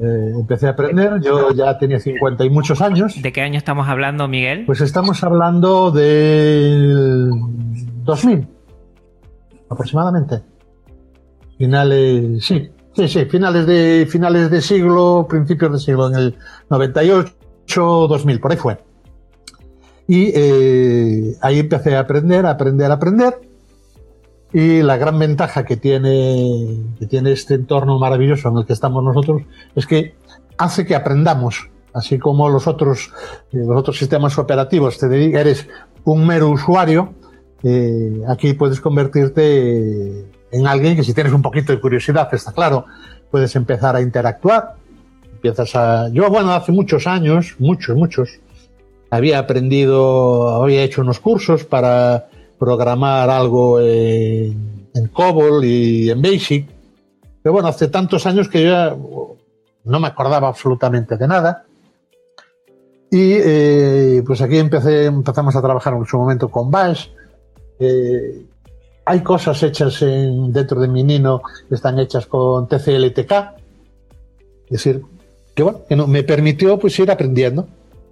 Eh, empecé a aprender, yo ya tenía 50 y muchos años. ¿De qué año estamos hablando, Miguel? Pues estamos hablando del 2000, aproximadamente. Finales, sí, sí, sí, finales de, finales de siglo, principios de siglo, en el 98, 2000, por ahí fue. Y eh, ahí empecé a aprender, aprender, aprender. Y la gran ventaja que tiene, que tiene este entorno maravilloso en el que estamos nosotros es que hace que aprendamos, así como los otros, eh, los otros sistemas operativos te dedican, eres un mero usuario, eh, aquí puedes convertirte en alguien que si tienes un poquito de curiosidad, está claro, puedes empezar a interactuar, empiezas a... Yo, bueno, hace muchos años, muchos, muchos, había aprendido, había hecho unos cursos para programar algo en, COBOL y en BASIC. Pero bueno, hace tantos años que yo ya no me acordaba absolutamente de nada. Y eh, pues aquí empecé, empezamos a trabajar en su momento con Bash. Eh, hay cosas hechas en, dentro de mi Nino que están hechas con TCLTK. Es decir, que bueno, que no, me permitió pues ir aprendiendo.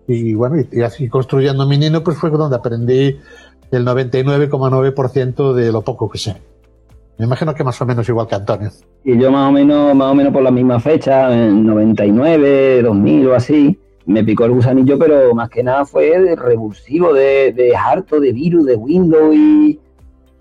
Y bueno, y, y así construyendo mi Nino pues fue donde aprendí el 99,9% de lo poco que sé. Me imagino que más o menos igual que Antonio. Y yo más o menos, más o menos por la misma fecha, en 99, 2000 o así, me picó el gusanillo, pero más que nada fue de revulsivo, de, de harto, de virus, de Windows y,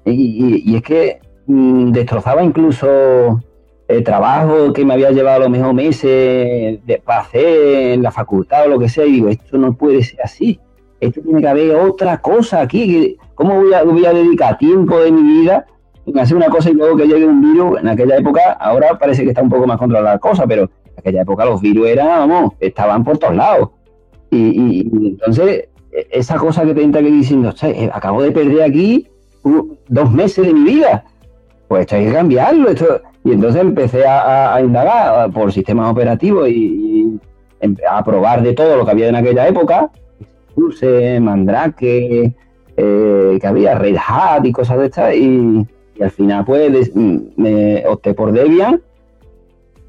y, y es que mmm, destrozaba incluso el trabajo que me había llevado los mismos meses de, para hacer en la facultad o lo que sea, y digo, esto no puede ser así esto tiene que haber otra cosa aquí. ¿Cómo voy a, a dedicar tiempo de mi vida en hacer una cosa y luego que llegue un virus? En aquella época, ahora parece que está un poco más controlada la cosa, pero en aquella época los virus eran, vamos, estaban por todos lados. Y, y, y entonces, esa cosa que te entra aquí diciendo, acabo de perder aquí dos meses de mi vida. Pues esto hay que cambiarlo. Esto... Y entonces empecé a, indagar por sistemas operativos y, y a probar de todo lo que había en aquella época Suse, Mandrake, eh, que había Red Hat y cosas de estas, y, al final pues me opté por Debian.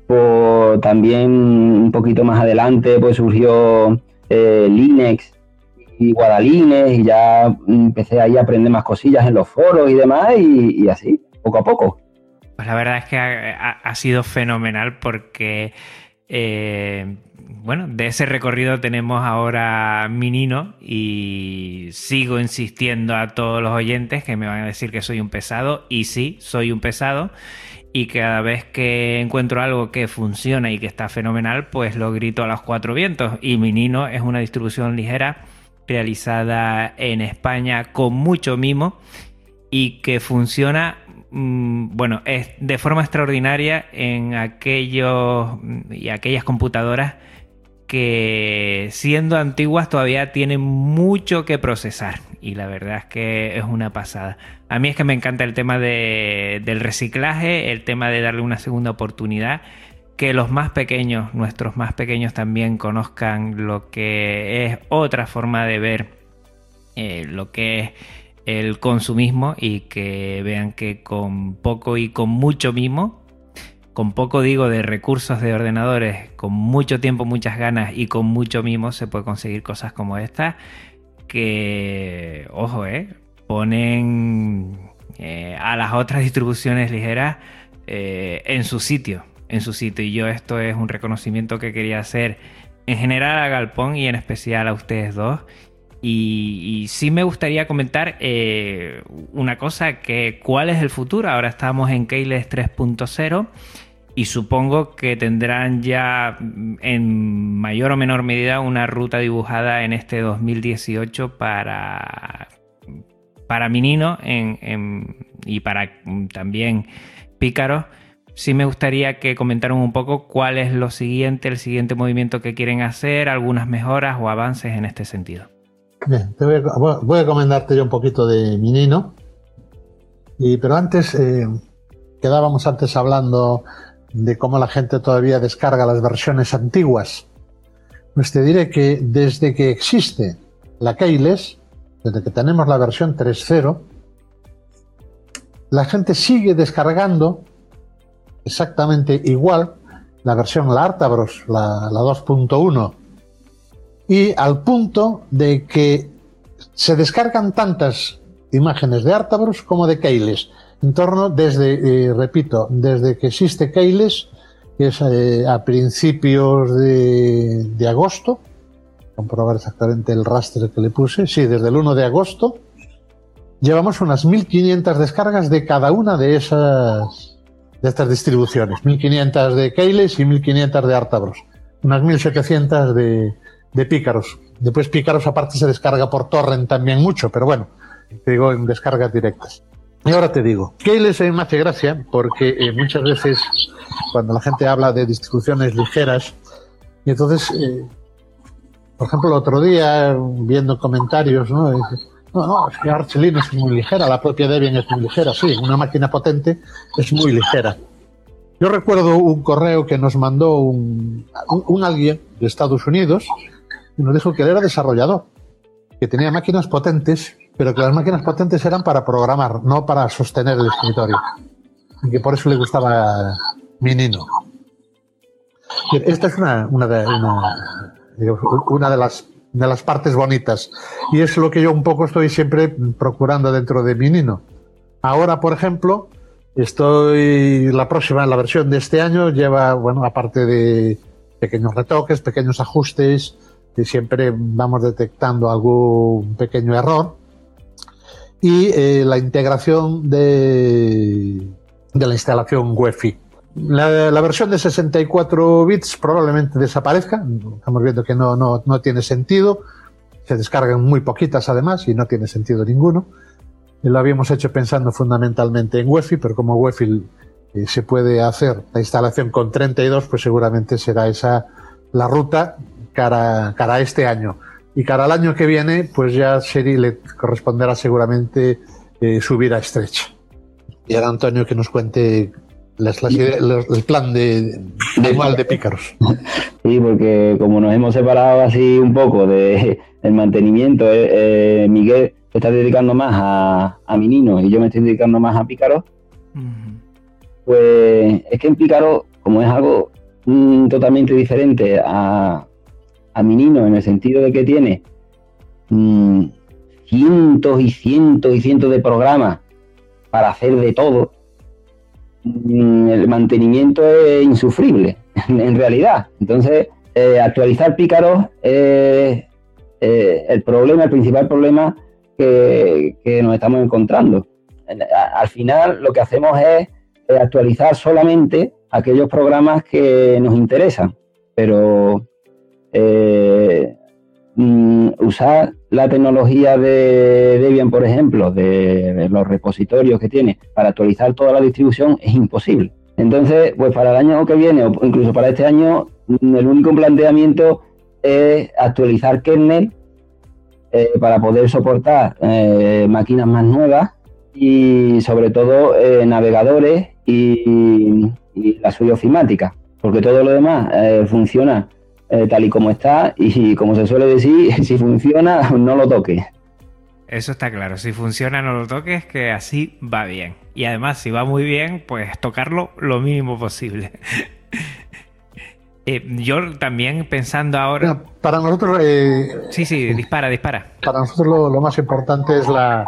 Por, también un poquito más adelante pues surgió eh, Linux Guadalines y ya empecé ahí a aprender más cosillas en los foros y demás y, así, poco a poco. Pues la verdad es que ha, ha sido fenomenal porque eh, bueno, de ese recorrido tenemos ahora mi Nino y sigo insistiendo a todos los oyentes que me van a decir que soy un pesado y sí, soy un pesado y cada vez que encuentro algo que funciona y que está fenomenal, pues lo grito a los cuatro vientos y mi Nino es una distribución ligera realizada en España con mucho mimo y que funciona bueno, es de forma extraordinaria en aquellos y aquellas computadoras que siendo antiguas todavía tienen mucho que procesar y la verdad es que es una pasada. A mí es que me encanta el tema de, del reciclaje, el tema de darle una segunda oportunidad, que los más pequeños, nuestros más pequeños también conozcan lo que es otra forma de ver eh, lo que es el consumismo y que vean que con poco y con mucho mimo, con poco digo de recursos de ordenadores, con mucho tiempo, muchas ganas y con mucho mimo se puede conseguir cosas como esta que, ojo, eh, ponen eh, a las otras distribuciones ligeras en su sitio, en su sitio. Y yo esto es un reconocimiento que quería hacer en general a Galpón y en especial a ustedes dos. Y, sí me gustaría comentar eh, una cosa, que cuál es el futuro. Ahora estamos en Keyless 3.0 y supongo que tendrán ya en mayor o menor medida una ruta dibujada en este 2018 para, para Minino y para también Pícaro. Sí me gustaría que comentaran un poco cuál es lo siguiente, el siguiente movimiento que quieren hacer, algunas mejoras o avances en este sentido. Bien, voy, a, comentarte yo un poquito de Minino. Pero antes, eh, quedábamos antes hablando de cómo la gente todavía descarga las versiones antiguas. Pues te diré que desde que existe la Keyless, desde que tenemos la versión 3.0, la gente sigue descargando exactamente igual la versión la Artabros, la, la 2.1 y al punto de que se descargan tantas imágenes de Artabros como de Keyless. En torno desde, eh, repito, desde que existe Keyless, que es eh, a principios de, de agosto, comprobar exactamente el raster que le puse, sí, desde el 1 de agosto, llevamos unas 1500 descargas de cada una de esas de estas distribuciones, 1500 de Keyless y 1500 de Artabros, unas 1700 de, de pícaros. Después pícaros aparte se descarga por torrent también mucho, pero bueno, te digo en descargas directas. Y ahora te digo, Keyless me hace gracia porque eh, muchas veces cuando la gente habla de distribuciones ligeras, y entonces, eh, por ejemplo, el otro día viendo comentarios, ¿no? No, no, es que Arch Linux es muy ligera, la propia Debian es muy ligera, sí, una máquina potente es muy ligera. Yo recuerdo un correo que nos mandó un, un alguien de Estados Unidos y nos dijo que él era desarrollador, que tenía máquinas potentes, pero que las máquinas potentes eran para programar, no para sostener el escritorio. Y que por eso le gustaba Minino. Esta es una, una, de, una, de, las, de las partes bonitas. Y es lo que yo un poco estoy siempre procurando dentro de Minino. Ahora, por ejemplo, estoy la próxima, la versión de este año lleva, bueno, aparte de pequeños retoques, pequeños ajustes, y siempre vamos detectando algún pequeño error. Y eh, la integración de, de la instalación UEFI. La, la, versión de 64 bits probablemente desaparezca. Estamos viendo que no, no, no tiene sentido. Se descargan muy poquitas además y no tiene sentido ninguno. Lo habíamos hecho pensando fundamentalmente en UEFI, pero como UEFI eh, se puede hacer la instalación con 32, pues seguramente será esa la ruta cara, cara a este año. Y cara al año que viene, pues ya Seri le corresponderá seguramente eh, subir a estrecha. Y ahora Antonio que nos cuente las, el plan de, de, de pícaros. [laughs] Sí, porque como nos hemos separado así un poco de el mantenimiento, eh, eh, Miguel está dedicando más a, a Minino y yo me estoy dedicando más a pícaros, pues es que en pícaro, como es algo mm, totalmente diferente a, a mi niño en el sentido de que tiene mm, cientos y cientos y cientos de programas para hacer de todo, el mantenimiento es insufrible, [laughs] en realidad. Entonces, eh, actualizar pícaros es eh, el problema, el principal problema que, nos estamos encontrando. Al final, lo que hacemos es eh, actualizar solamente aquellos programas que nos interesan, pero mm, usar la tecnología de Debian, por ejemplo, de, los repositorios que tiene para actualizar toda la distribución es imposible. Entonces, pues para el año que viene o incluso para este año, el único planteamiento es actualizar kernel eh, para poder soportar eh, máquinas más nuevas y sobre todo navegadores y, y, la suya ofimática, porque todo lo demás funciona eh, tal y como está y como se suele decir, [laughs] si funciona, no lo toque. eso está claro. Si funciona, no lo toques, que así va bien. Y además, si va muy bien, pues tocarlo lo mínimo posible. [laughs] Eh, yo también pensando ahora. para nosotros. Eh, sí, sí, dispara, dispara. Para nosotros lo, más importante es la.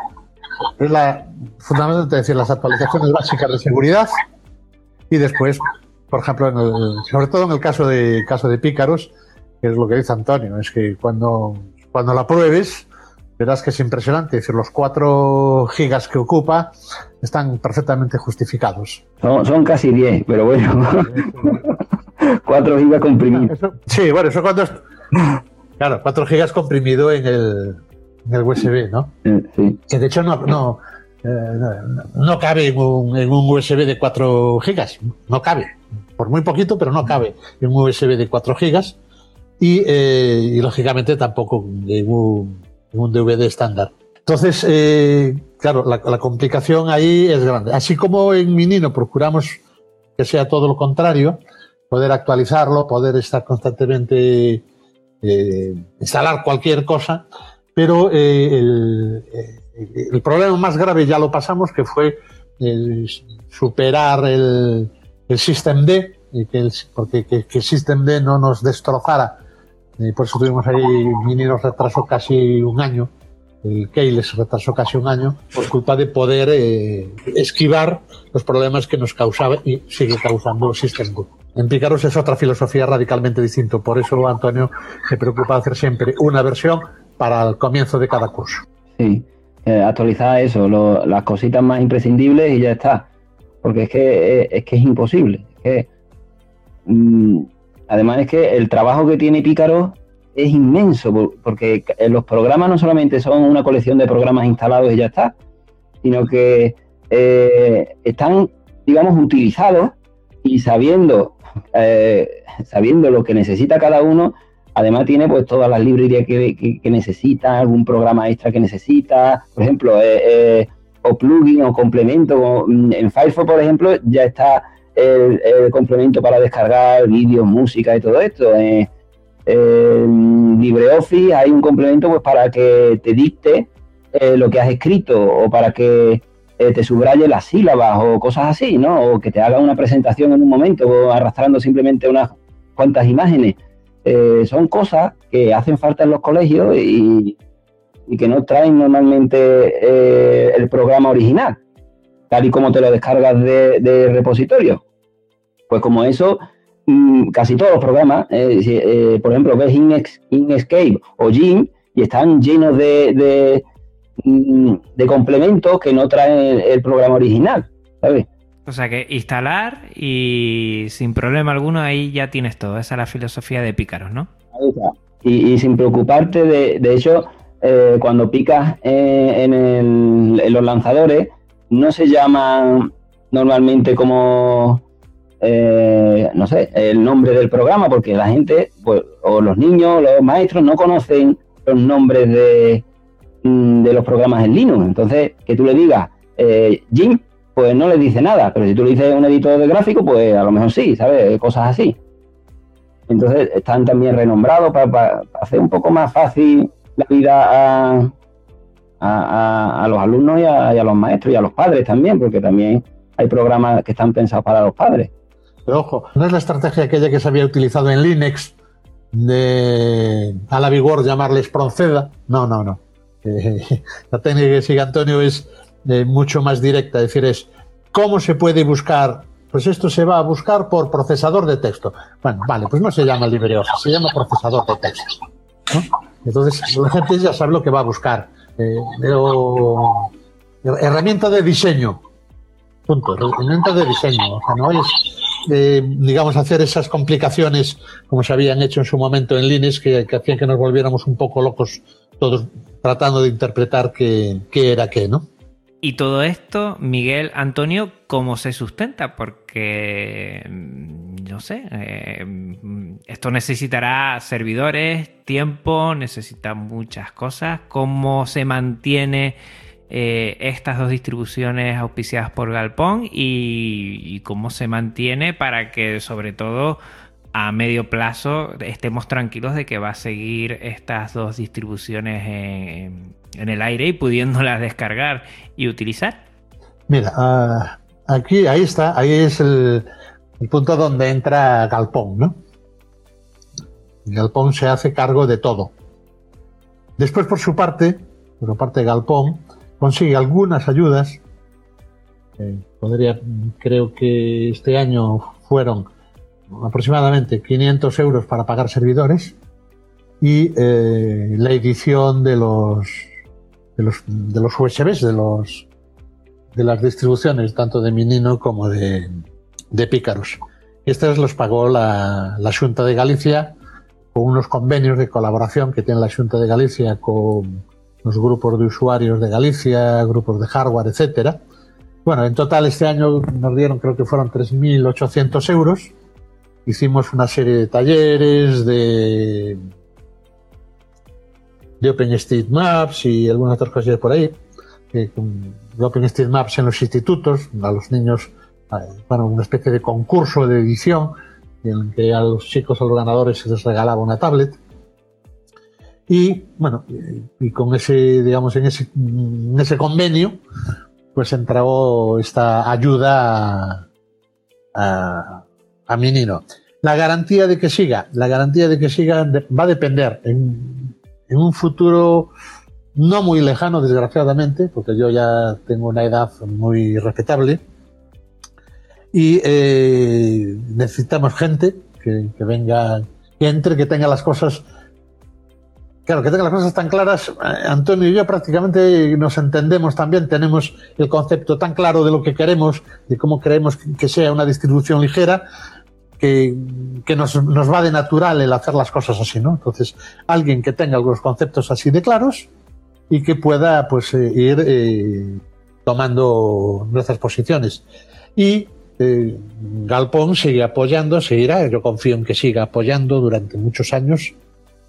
Es la. Fundamentalmente decir, las actualizaciones básicas de seguridad. Y después, por ejemplo, sobre todo en el caso de, caso de Pícaros, que es lo que dice Antonio, es que cuando, cuando la pruebes, verás que es impresionante. Es decir, los 4 gigas que ocupa están perfectamente justificados. Son, son casi 10, pero bueno. [laughs] 4 gigas comprimidos. sí, bueno, eso cuando... Claro, 4 gigas comprimido en el, en el USB, ¿no? Sí. Que de hecho no, no, eh, no cabe en un, en un, USB de 4 gigas. No cabe. Por muy poquito, pero no cabe en un USB de 4 gigas. Y, eh, y lógicamente tampoco en un, DVD estándar. Entonces, eh, claro, la, complicación ahí es grande. Así como en Minino procuramos que sea todo lo contrario, poder actualizarlo, poder estar constantemente, eh, instalar cualquier cosa, pero eh, el, problema más grave ya lo pasamos, que fue superar el, el System D, y que el, porque que, que el System D no nos destrozara, y por eso tuvimos ahí, Mini nos retrasó casi un año, el Keyles se retrasó casi un año por culpa de poder eh, esquivar los problemas que nos causaba y sigue causando el System D. En Picaros es otra filosofía radicalmente distinta. Por eso, Antonio se preocupa de hacer siempre una versión para el comienzo de cada curso. Sí, eh, actualizar eso, las cositas más imprescindibles y ya está. Porque es que, eh, es, que es imposible. que, mm, además es que el trabajo que tiene Pícaro es inmenso, porque los programas no solamente son una colección de programas instalados y ya está, sino que eh, están, digamos, utilizados y sabiendo eh, sabiendo lo que necesita cada uno, además tiene pues todas las librerías que, necesita, algún programa extra que necesita, por ejemplo, eh, eh, o plugin o complemento. Mm, en Firefox, por ejemplo, ya está el, complemento para descargar vídeos, música y todo esto. en LibreOffice hay un complemento pues para que te dicte lo que has escrito o para que eh, te subraye las sílabas o cosas así, ¿no? O que te haga una presentación en un momento o arrastrando simplemente unas cuantas imágenes. Eh, son cosas que hacen falta en los colegios y, que no traen normalmente eh, el programa original, tal y como te lo descargas de, repositorio. Pues como eso, mm, casi todos los programas, por ejemplo, ves Inkscape o Jim y están llenos de Mm, de complementos que no trae el, programa original, ¿sabes? O sea que instalar y sin problema alguno ahí ya tienes todo. Esa es la filosofía de Pícaros, ¿no? Ahí está. Y, sin preocuparte de, de hecho, eh, cuando picas eh, en, los lanzadores, no se llaman normalmente como, eh, no sé, el nombre del programa, porque la gente, pues, o los niños, los maestros no conocen los nombres de, Mm, de los programas en Linux. Entonces, que tú le digas Jim, pues no le dice nada, pero si tú le dices un editor de gráfico, pues a lo mejor sí, ¿sabes? Cosas así. Entonces, están también renombrados para, hacer un poco más fácil la vida a, los alumnos y a, los maestros y a los padres también, porque también hay programas que están pensados para los padres. Pero ojo, no es la estrategia aquella que se había utilizado en Linux de a la vigor llamarles Pronceda. No, no, no. [laughs] la técnica que sigue Antonio es eh, mucho más directa, es decir, es cómo se puede buscar. Pues esto se va a buscar por procesador de texto. Bueno, vale, pues no se llama LibreOffice, se llama procesador de texto. Entonces [laughs] la gente ya sabe lo que va a buscar. Eh, herramienta de diseño. Punto. Herramienta de diseño. O sea, no es, eh, digamos, hacer esas complicaciones como se habían hecho en su momento en Linux que, hacían que nos volviéramos un poco locos todos tratando de interpretar qué, era qué, ¿no? Y todo esto, Miguel Antonio, ¿cómo se sustenta? Porque, no sé, eh, esto necesitará servidores, tiempo, necesita muchas cosas. ¿Cómo se mantiene eh, estas dos distribuciones auspiciadas por Galpón y, cómo se mantiene para que sobre todo a medio plazo estemos tranquilos de que va a seguir estas dos distribuciones en, el aire y pudiéndolas descargar y utilizar? Mira, ah, aquí, ahí está, ahí es el, punto donde entra Galpón, ¿no? Galpón se hace cargo de todo. Después, por su parte, por parte de Galpón, consigue algunas ayudas. podría, creo que este año fueron aproximadamente 500 euros para pagar servidores y eh, la edición de los, de los, de los USBs, de, los, de las distribuciones tanto de Minino como de, de Pícaros. Estos los pagó la, la Junta de Galicia con unos convenios de colaboración que tiene la Junta de Galicia con los grupos de usuarios de Galicia, grupos de hardware, etcétera. Bueno, en total este año nos dieron, creo que fueron 3.800 euros hicimos una serie de talleres de, OpenStreetMaps y algunas otras cosas por ahí. de OpenStreetMaps en los institutos, a los niños, bueno, una especie de concurso de edición en que a los chicos, a los ganadores se les regalaba una tablet. Y bueno, y con ese, digamos, en ese, en ese convenio, pues entró esta ayuda a, a Minino. La garantía de que siga, la garantía de que siga va a depender en, un futuro no muy lejano, desgraciadamente, porque yo ya tengo una edad muy respetable. Y eh, necesitamos gente que, venga, que entre, que tenga las cosas Claro, que tenga las cosas tan claras, eh, Antonio y yo prácticamente nos entendemos también, tenemos el concepto tan claro de lo que queremos, de cómo queremos que sea una distribución ligera, que, nos, va de natural el hacer las cosas así, ¿no? Entonces, alguien que tenga algunos conceptos así de claros y que pueda pues eh, ir eh, tomando nuestras posiciones. Y eh, Galpón sigue apoyando, seguirá, yo confío en que siga apoyando durante muchos años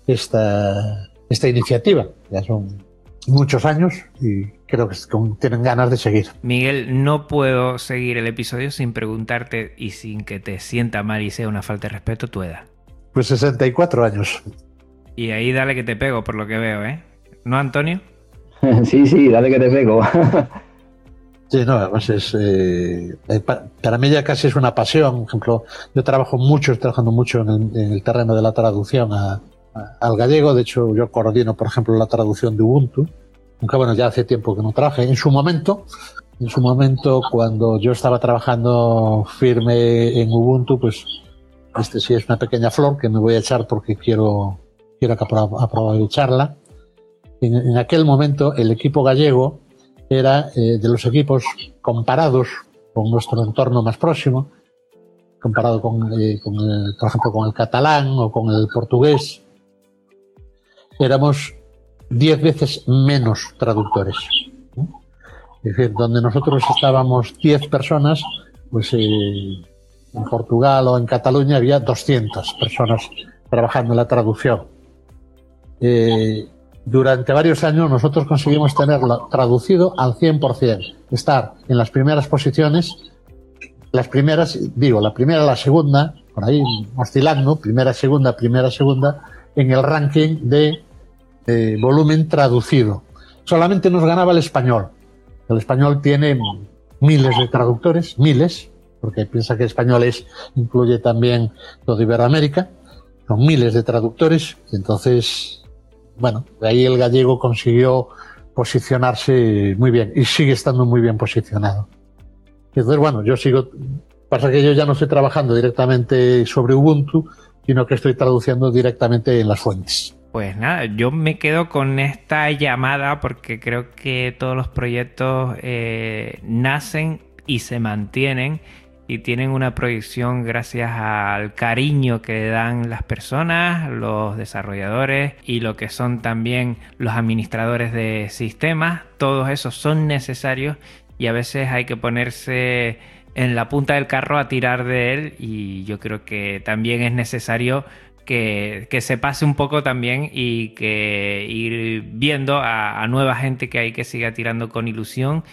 esta, esta iniciativa. Ya son muchos años y creo que tienen ganas de seguir. Miguel, no puedo seguir el episodio sin preguntarte y sin que te sienta mal y sea una falta de respeto tu edad. Pues 64 años. Y ahí dale que te pego, por lo que veo, ¿eh? ¿No, Antonio? [laughs] sí, sí, dale que te pego. [laughs] sí, no, además es. Eh, para mí ya casi es una pasión. Por ejemplo, yo trabajo mucho, estoy trabajando mucho en el, terreno de la traducción al gallego. De hecho, yo coordino, por ejemplo, la traducción de Ubuntu aunque bueno, ya hace tiempo que no traje. En su momento, en su momento, cuando yo estaba trabajando firme en Ubuntu, pues este sí es una pequeña flor que me voy a echar porque quiero, quiero aprovecharla. En, en aquel momento, el equipo gallego era eh, de los equipos comparados con nuestro entorno más próximo, comparado con, eh, con el, por ejemplo, con el catalán o con el portugués, éramos diez veces menos traductores. Es decir, donde nosotros estábamos 10 personas, pues eh, en Portugal o en Cataluña había 200 personas trabajando en la traducción. Eh, durante varios años nosotros conseguimos tenerlo traducido al 100%, estar en las primeras posiciones, las primeras, digo, la primera, la segunda, por ahí oscilando, primera, segunda, primera, segunda, en el ranking de volumen traducido. Solamente nos ganaba el español. El español tiene miles de traductores, miles, porque piensa que español es, incluye también todo Iberoamérica, son miles de traductores, y entonces, bueno, de ahí el gallego consiguió posicionarse muy bien y sigue estando muy bien posicionado. Entonces, bueno, yo sigo, pasa que yo ya no estoy trabajando directamente sobre Ubuntu, sino que estoy traduciendo directamente en las fuentes. Pues nada, yo me quedo con esta llamada porque creo que todos los proyectos eh, nacen y se mantienen y tienen una proyección gracias al cariño que dan las personas, los desarrolladores y lo que son también los administradores de sistemas. Todos esos son necesarios y a veces hay que ponerse en la punta del carro a tirar de él y yo creo que también es necesario que, se pase un poco también y que ir viendo a, nueva gente que hay que siga tirando con ilusión.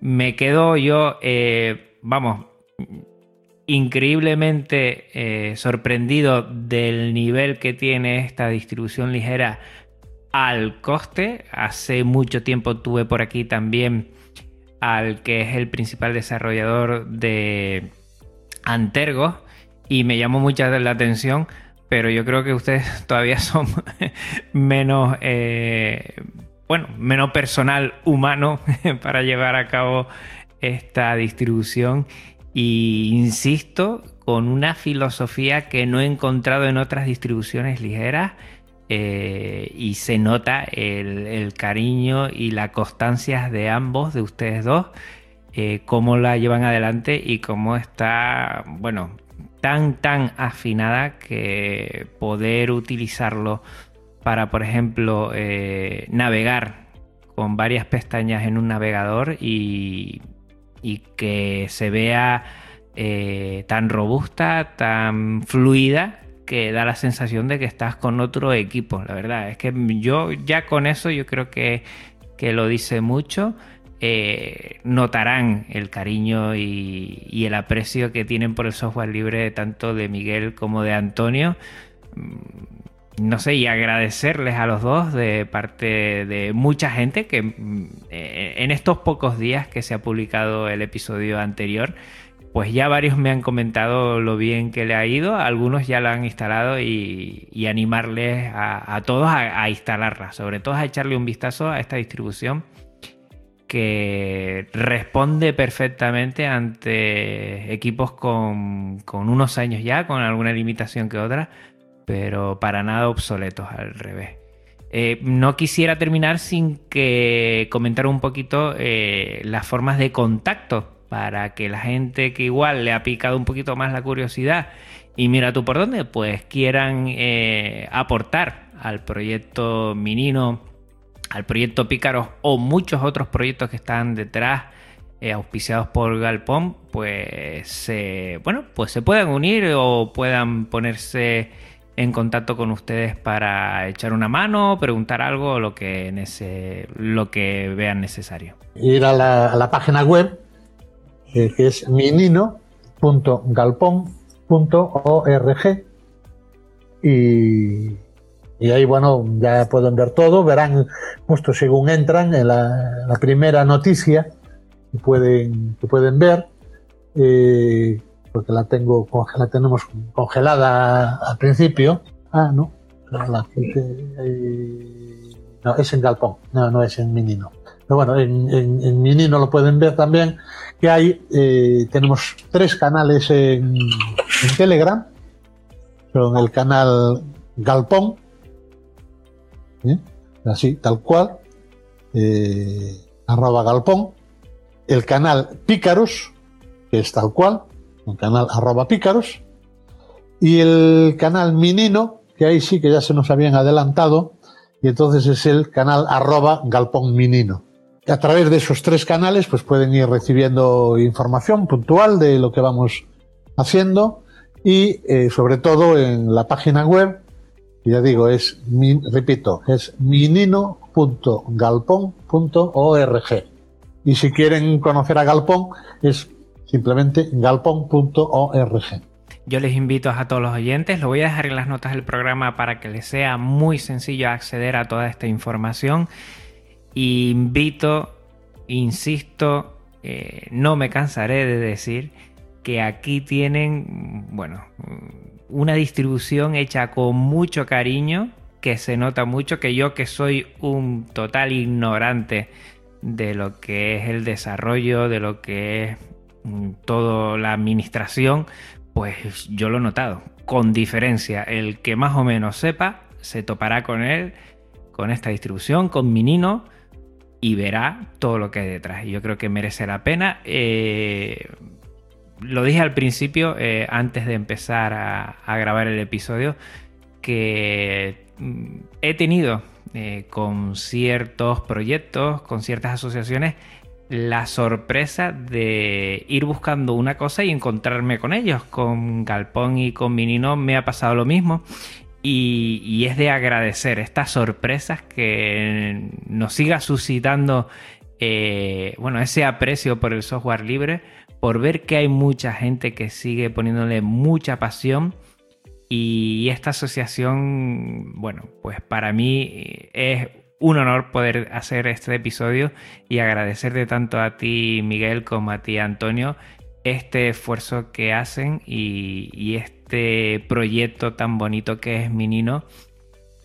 Me quedo yo, eh, vamos, increíblemente eh, sorprendido del nivel que tiene esta distribución ligera al coste. Hace mucho tiempo tuve por aquí también al que es el principal desarrollador de Antergo y me llamó mucha la atención, pero yo creo que ustedes [laughs] todavía son [laughs] menos, eh, bueno, menos personal humano [laughs] para llevar a cabo esta distribución y insisto con una filosofía que no he encontrado en otras distribuciones ligeras eh, y se nota el, cariño y la constancia de ambos, de ustedes dos, eh, cómo la llevan adelante y cómo está, bueno, tan, tan afinada que poder utilizarlo para, por ejemplo, eh, navegar con varias pestañas en un navegador y, que se vea tan robusta, tan fluida que da la sensación de que estás con otro equipo. La verdad es que yo ya con eso yo creo que, lo dice mucho. Eh, notarán el cariño y, el aprecio que tienen por el software libre tanto de Miguel como de Antonio. No sé, y agradecerles a los dos de parte de mucha gente que mm, eh, en estos pocos días que se ha publicado el episodio anterior, pues ya varios me han comentado lo bien que le ha ido, algunos ya lo han instalado y, animarles a, todos a, instalarla, sobre todo a echarle un vistazo a esta distribución que responde perfectamente ante equipos con, unos años ya, con alguna limitación que otra, pero para nada obsoletos al revés. Eh, no quisiera terminar sin que comentar un poquito eh, las formas de contacto para que la gente que igual le ha picado un poquito más la curiosidad y mira tú por dónde, pues quieran eh, aportar al proyecto Minino, al proyecto Pícaros o muchos otros proyectos que están detrás eh, auspiciados por Galpón, pues bueno, pues se puedan unir o puedan ponerse en contacto con ustedes para echar una mano, preguntar algo, lo que, lo que vean necesario. Ir a la página web eh, que es minino.galpón.org y, y ahí, bueno, ya pueden ver todo, verán justo según entran en la, primera noticia que pueden, que pueden ver, eh, porque la tengo la tenemos congelada al principio. Ah, no, la eh, no, es en Galpón, no, no es en Minino. Pero bueno, en, en, en Minino lo pueden ver también que hay, eh, tenemos tres canales en, Telegram. Son el canal Galpón, ¿eh? así, tal cual, arroba Galpón. El canal Pícaros, que es tal cual, el canal arroba Pícaros. Y el canal Minino, que ahí sí que ya se nos habían adelantado, y entonces es el canal arroba Galpón Minino a través de esos tres canales pues pueden ir recibiendo información puntual de lo que vamos haciendo y eh, sobre todo en la página web, ya digo, es, repito, es minino.galpón.org. Y si quieren conocer a Galpón, es simplemente galpón.org. Yo les invito a todos los oyentes, lo voy a dejar en las notas del programa para que les sea muy sencillo acceder a toda esta información invito, insisto, eh, no me cansaré de decir que aquí tienen, bueno, una distribución hecha con mucho cariño, que se nota mucho, que yo que soy un total ignorante de lo que es el desarrollo, de lo que es toda la administración, pues yo lo he notado. Con diferencia, el que más o menos sepa se topará con él, con esta distribución, con Minino y verá todo lo que hay detrás. Yo creo que merece la pena. Eh, lo dije al principio, eh, antes de empezar a, grabar el episodio, que mm, he tenido eh, con ciertos proyectos, con ciertas asociaciones, la sorpresa de ir buscando una cosa y encontrarme con ellos. Con Galpón y con Minino me ha pasado lo mismo. Y, es de agradecer estas sorpresas que nos siga suscitando eh, bueno, ese aprecio por el software libre, por ver que hay mucha gente que sigue poniéndole mucha pasión y esta asociación, bueno, pues para mí es un honor poder hacer este episodio y agradecerte tanto a ti Miguel como a ti Antonio este esfuerzo que hacen y, este proyecto tan bonito que es Minino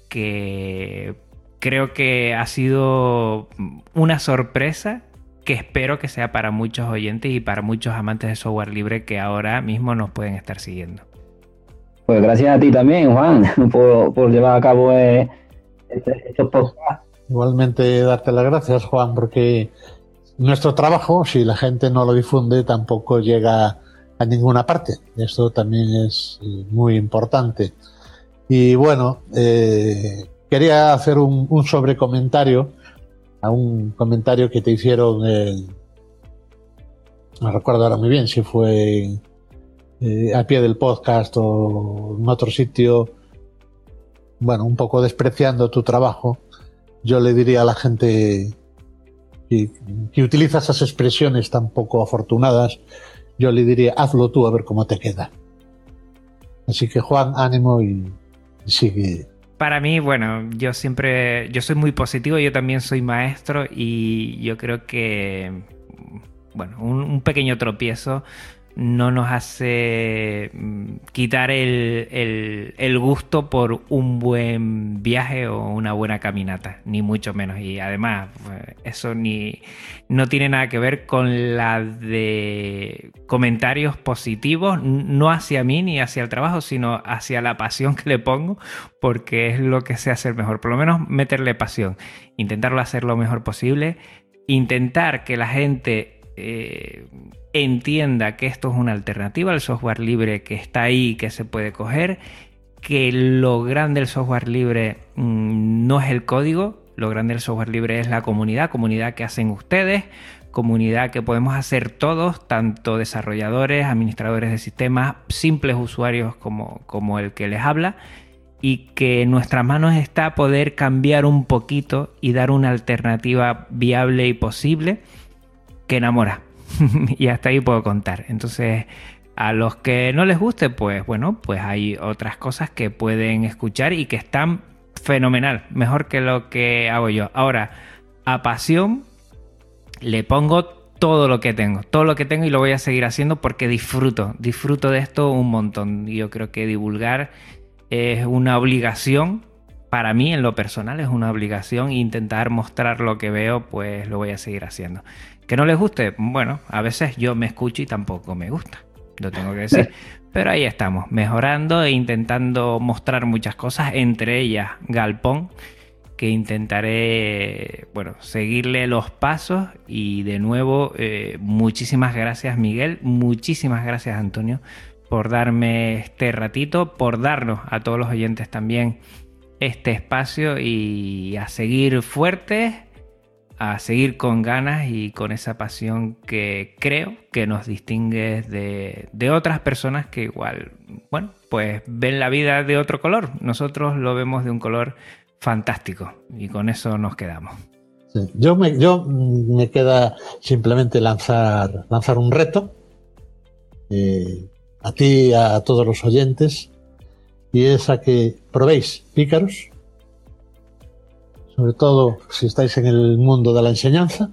que creo que ha sido una sorpresa que espero que sea para muchos oyentes y para muchos amantes de software libre que ahora mismo nos pueden estar siguiendo. Pues gracias a ti también, Juan, [laughs] por, llevar a cabo eh, este, estos podcasts. Igualmente darte las gracias, Juan, porque nuestro trabajo, si la gente no lo difunde, tampoco llega a ninguna parte. Esto también es eh, muy importante. Y bueno, eh, quería hacer un, un sobrecomentario a un comentario que te hicieron, no recuerdo ahora muy bien si fue eh, a pie del podcast o en otro sitio, bueno, un poco despreciando tu trabajo, yo le diría a la gente que, utiliza esas expresiones tan poco afortunadas, yo le diría, hazlo tú a ver cómo te queda. Así que Juan, ánimo y sigue para mí, bueno, yo siempre, yo soy muy positivo, yo también soy maestro y yo creo que, bueno, un, pequeño tropiezo no nos hace mm, quitar el, gusto por un buen viaje o una buena caminata, ni mucho menos. Y además, pues, eso ni no tiene nada que ver con la de comentarios positivos, no hacia mí ni hacia el trabajo, sino hacia la pasión que le pongo, porque es lo que sé hacer mejor. Por lo menos meterle pasión, intentarlo hacer lo mejor posible, intentar que la gente eh, entienda que esto es una alternativa al software libre que está ahí, que se puede coger, que lo grande del software libre mm, no es el código, lo grande del software libre es la comunidad, comunidad que hacen ustedes, comunidad que podemos hacer todos, tanto desarrolladores, administradores de sistemas, simples usuarios como, como el que les habla, y que en nuestras manos está poder cambiar un poquito y dar una alternativa viable y posible que enamora. [laughs] y hasta ahí puedo contar. Entonces, a los que no les guste, pues bueno, pues hay otras cosas que pueden escuchar y que están fenomenal, mejor que lo que hago yo. Ahora, a pasión le pongo todo lo que tengo, todo lo que tengo y lo voy a seguir haciendo porque disfruto, disfruto de esto un montón. Yo creo que divulgar es una obligación para mí en lo personal es una obligación intentar mostrar lo que veo, pues lo voy a seguir haciendo. Que no les guste, bueno, a veces yo me escucho y tampoco me gusta, lo tengo que decir. [laughs] Pero ahí estamos, mejorando e intentando mostrar muchas cosas, entre ellas Galpón, que intentaré, bueno, seguirle los pasos y de nuevo, eh, muchísimas gracias Miguel, muchísimas gracias Antonio por darme este ratito, por darnos a todos los oyentes también este espacio y a seguir fuertes, a seguir con ganas y con esa pasión que creo que nos distingue de, otras personas que igual, bueno, pues ven la vida de otro color. Nosotros lo vemos de un color fantástico y con eso nos quedamos. Yo, me, yo me queda simplemente lanzar, lanzar un reto eh, a ti, a todos los oyentes, y es a que probéis pícaros, sobre todo si estáis en el mundo de la enseñanza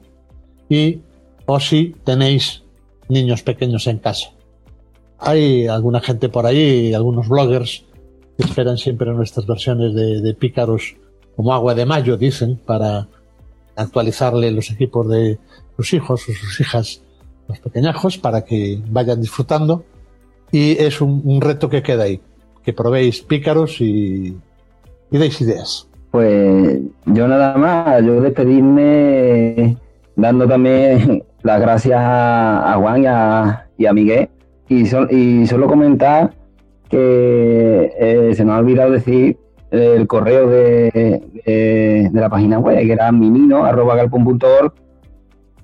y o si tenéis niños pequeños en casa. Hay alguna gente por ahí, algunos bloggers que esperan siempre nuestras versiones de, pícaros como agua de mayo, dicen, para actualizarle los equipos de sus hijos o sus hijas, los pequeñajos, para que vayan disfrutando. Y es un reto que queda ahí que probéis pícaros y, y deis ideas. Pues yo nada más, yo despedirme dando también [laughs] las gracias a, Juan y a, Miguel y, y solo comentar que eh, se nos ha olvidado decir el correo de, de, la página web, que era minino.galpon.org,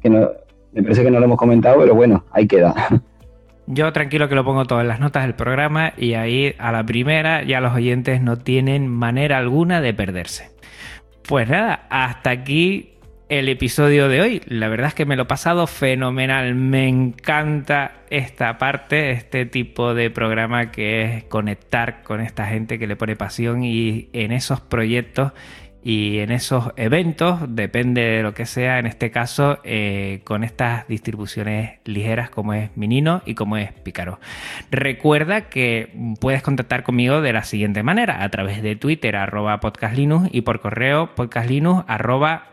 que no, me parece que no lo hemos comentado, pero bueno, ahí queda. [laughs] Yo tranquilo que lo pongo todo en las notas del programa y ahí a la primera ya los oyentes no tienen manera alguna de perderse. Pues nada, hasta aquí el episodio de hoy. La verdad es que me lo he pasado fenomenal. Me encanta esta parte, este tipo de programa que es conectar con esta gente que le pone pasión y en esos proyectos y en esos eventos, depende de lo que sea, en este caso, eh, con estas distribuciones ligeras como es Minino y como es Pícaro. Recuerda que puedes contactar conmigo de la siguiente manera, a través de Twitter, arroba podcastlinux y por correo podcastlinux arroba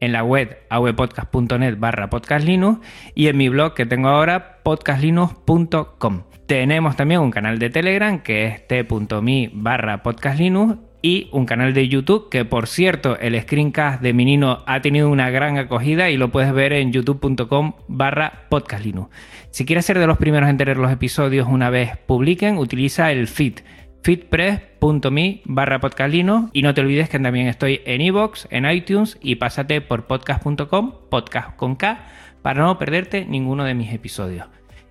en la web awepodcast.net barra podcastlinux y en mi blog que tengo ahora podcastlinux.com. Tenemos también un canal de Telegram que es t.me barra podcastlinux y un canal de YouTube que por cierto el screencast de Minino ha tenido una gran acogida y lo puedes ver en youtube.com barra podcastlinux. Si quieres ser de los primeros en tener los episodios una vez publiquen, utiliza el feed feedpress.me barra podcastlinux y no te olvides que también estoy en iVoox, en iTunes y pásate por podcast.com, podcast con K, para no perderte ninguno de mis episodios.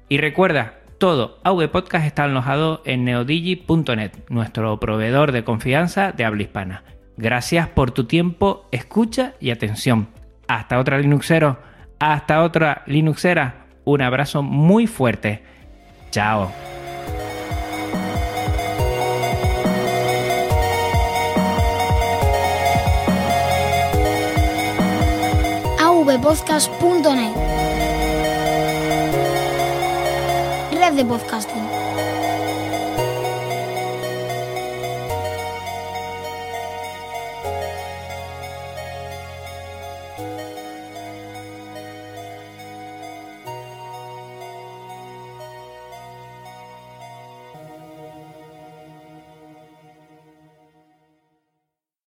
Y recuerda, todo AV Podcast está alojado en neodigi.net, nuestro proveedor de confianza de habla hispana. Gracias por tu tiempo, escucha y atención. Hasta otra Linuxero, hasta otra Linuxera. Un abrazo muy fuerte. Chao. De podcasting.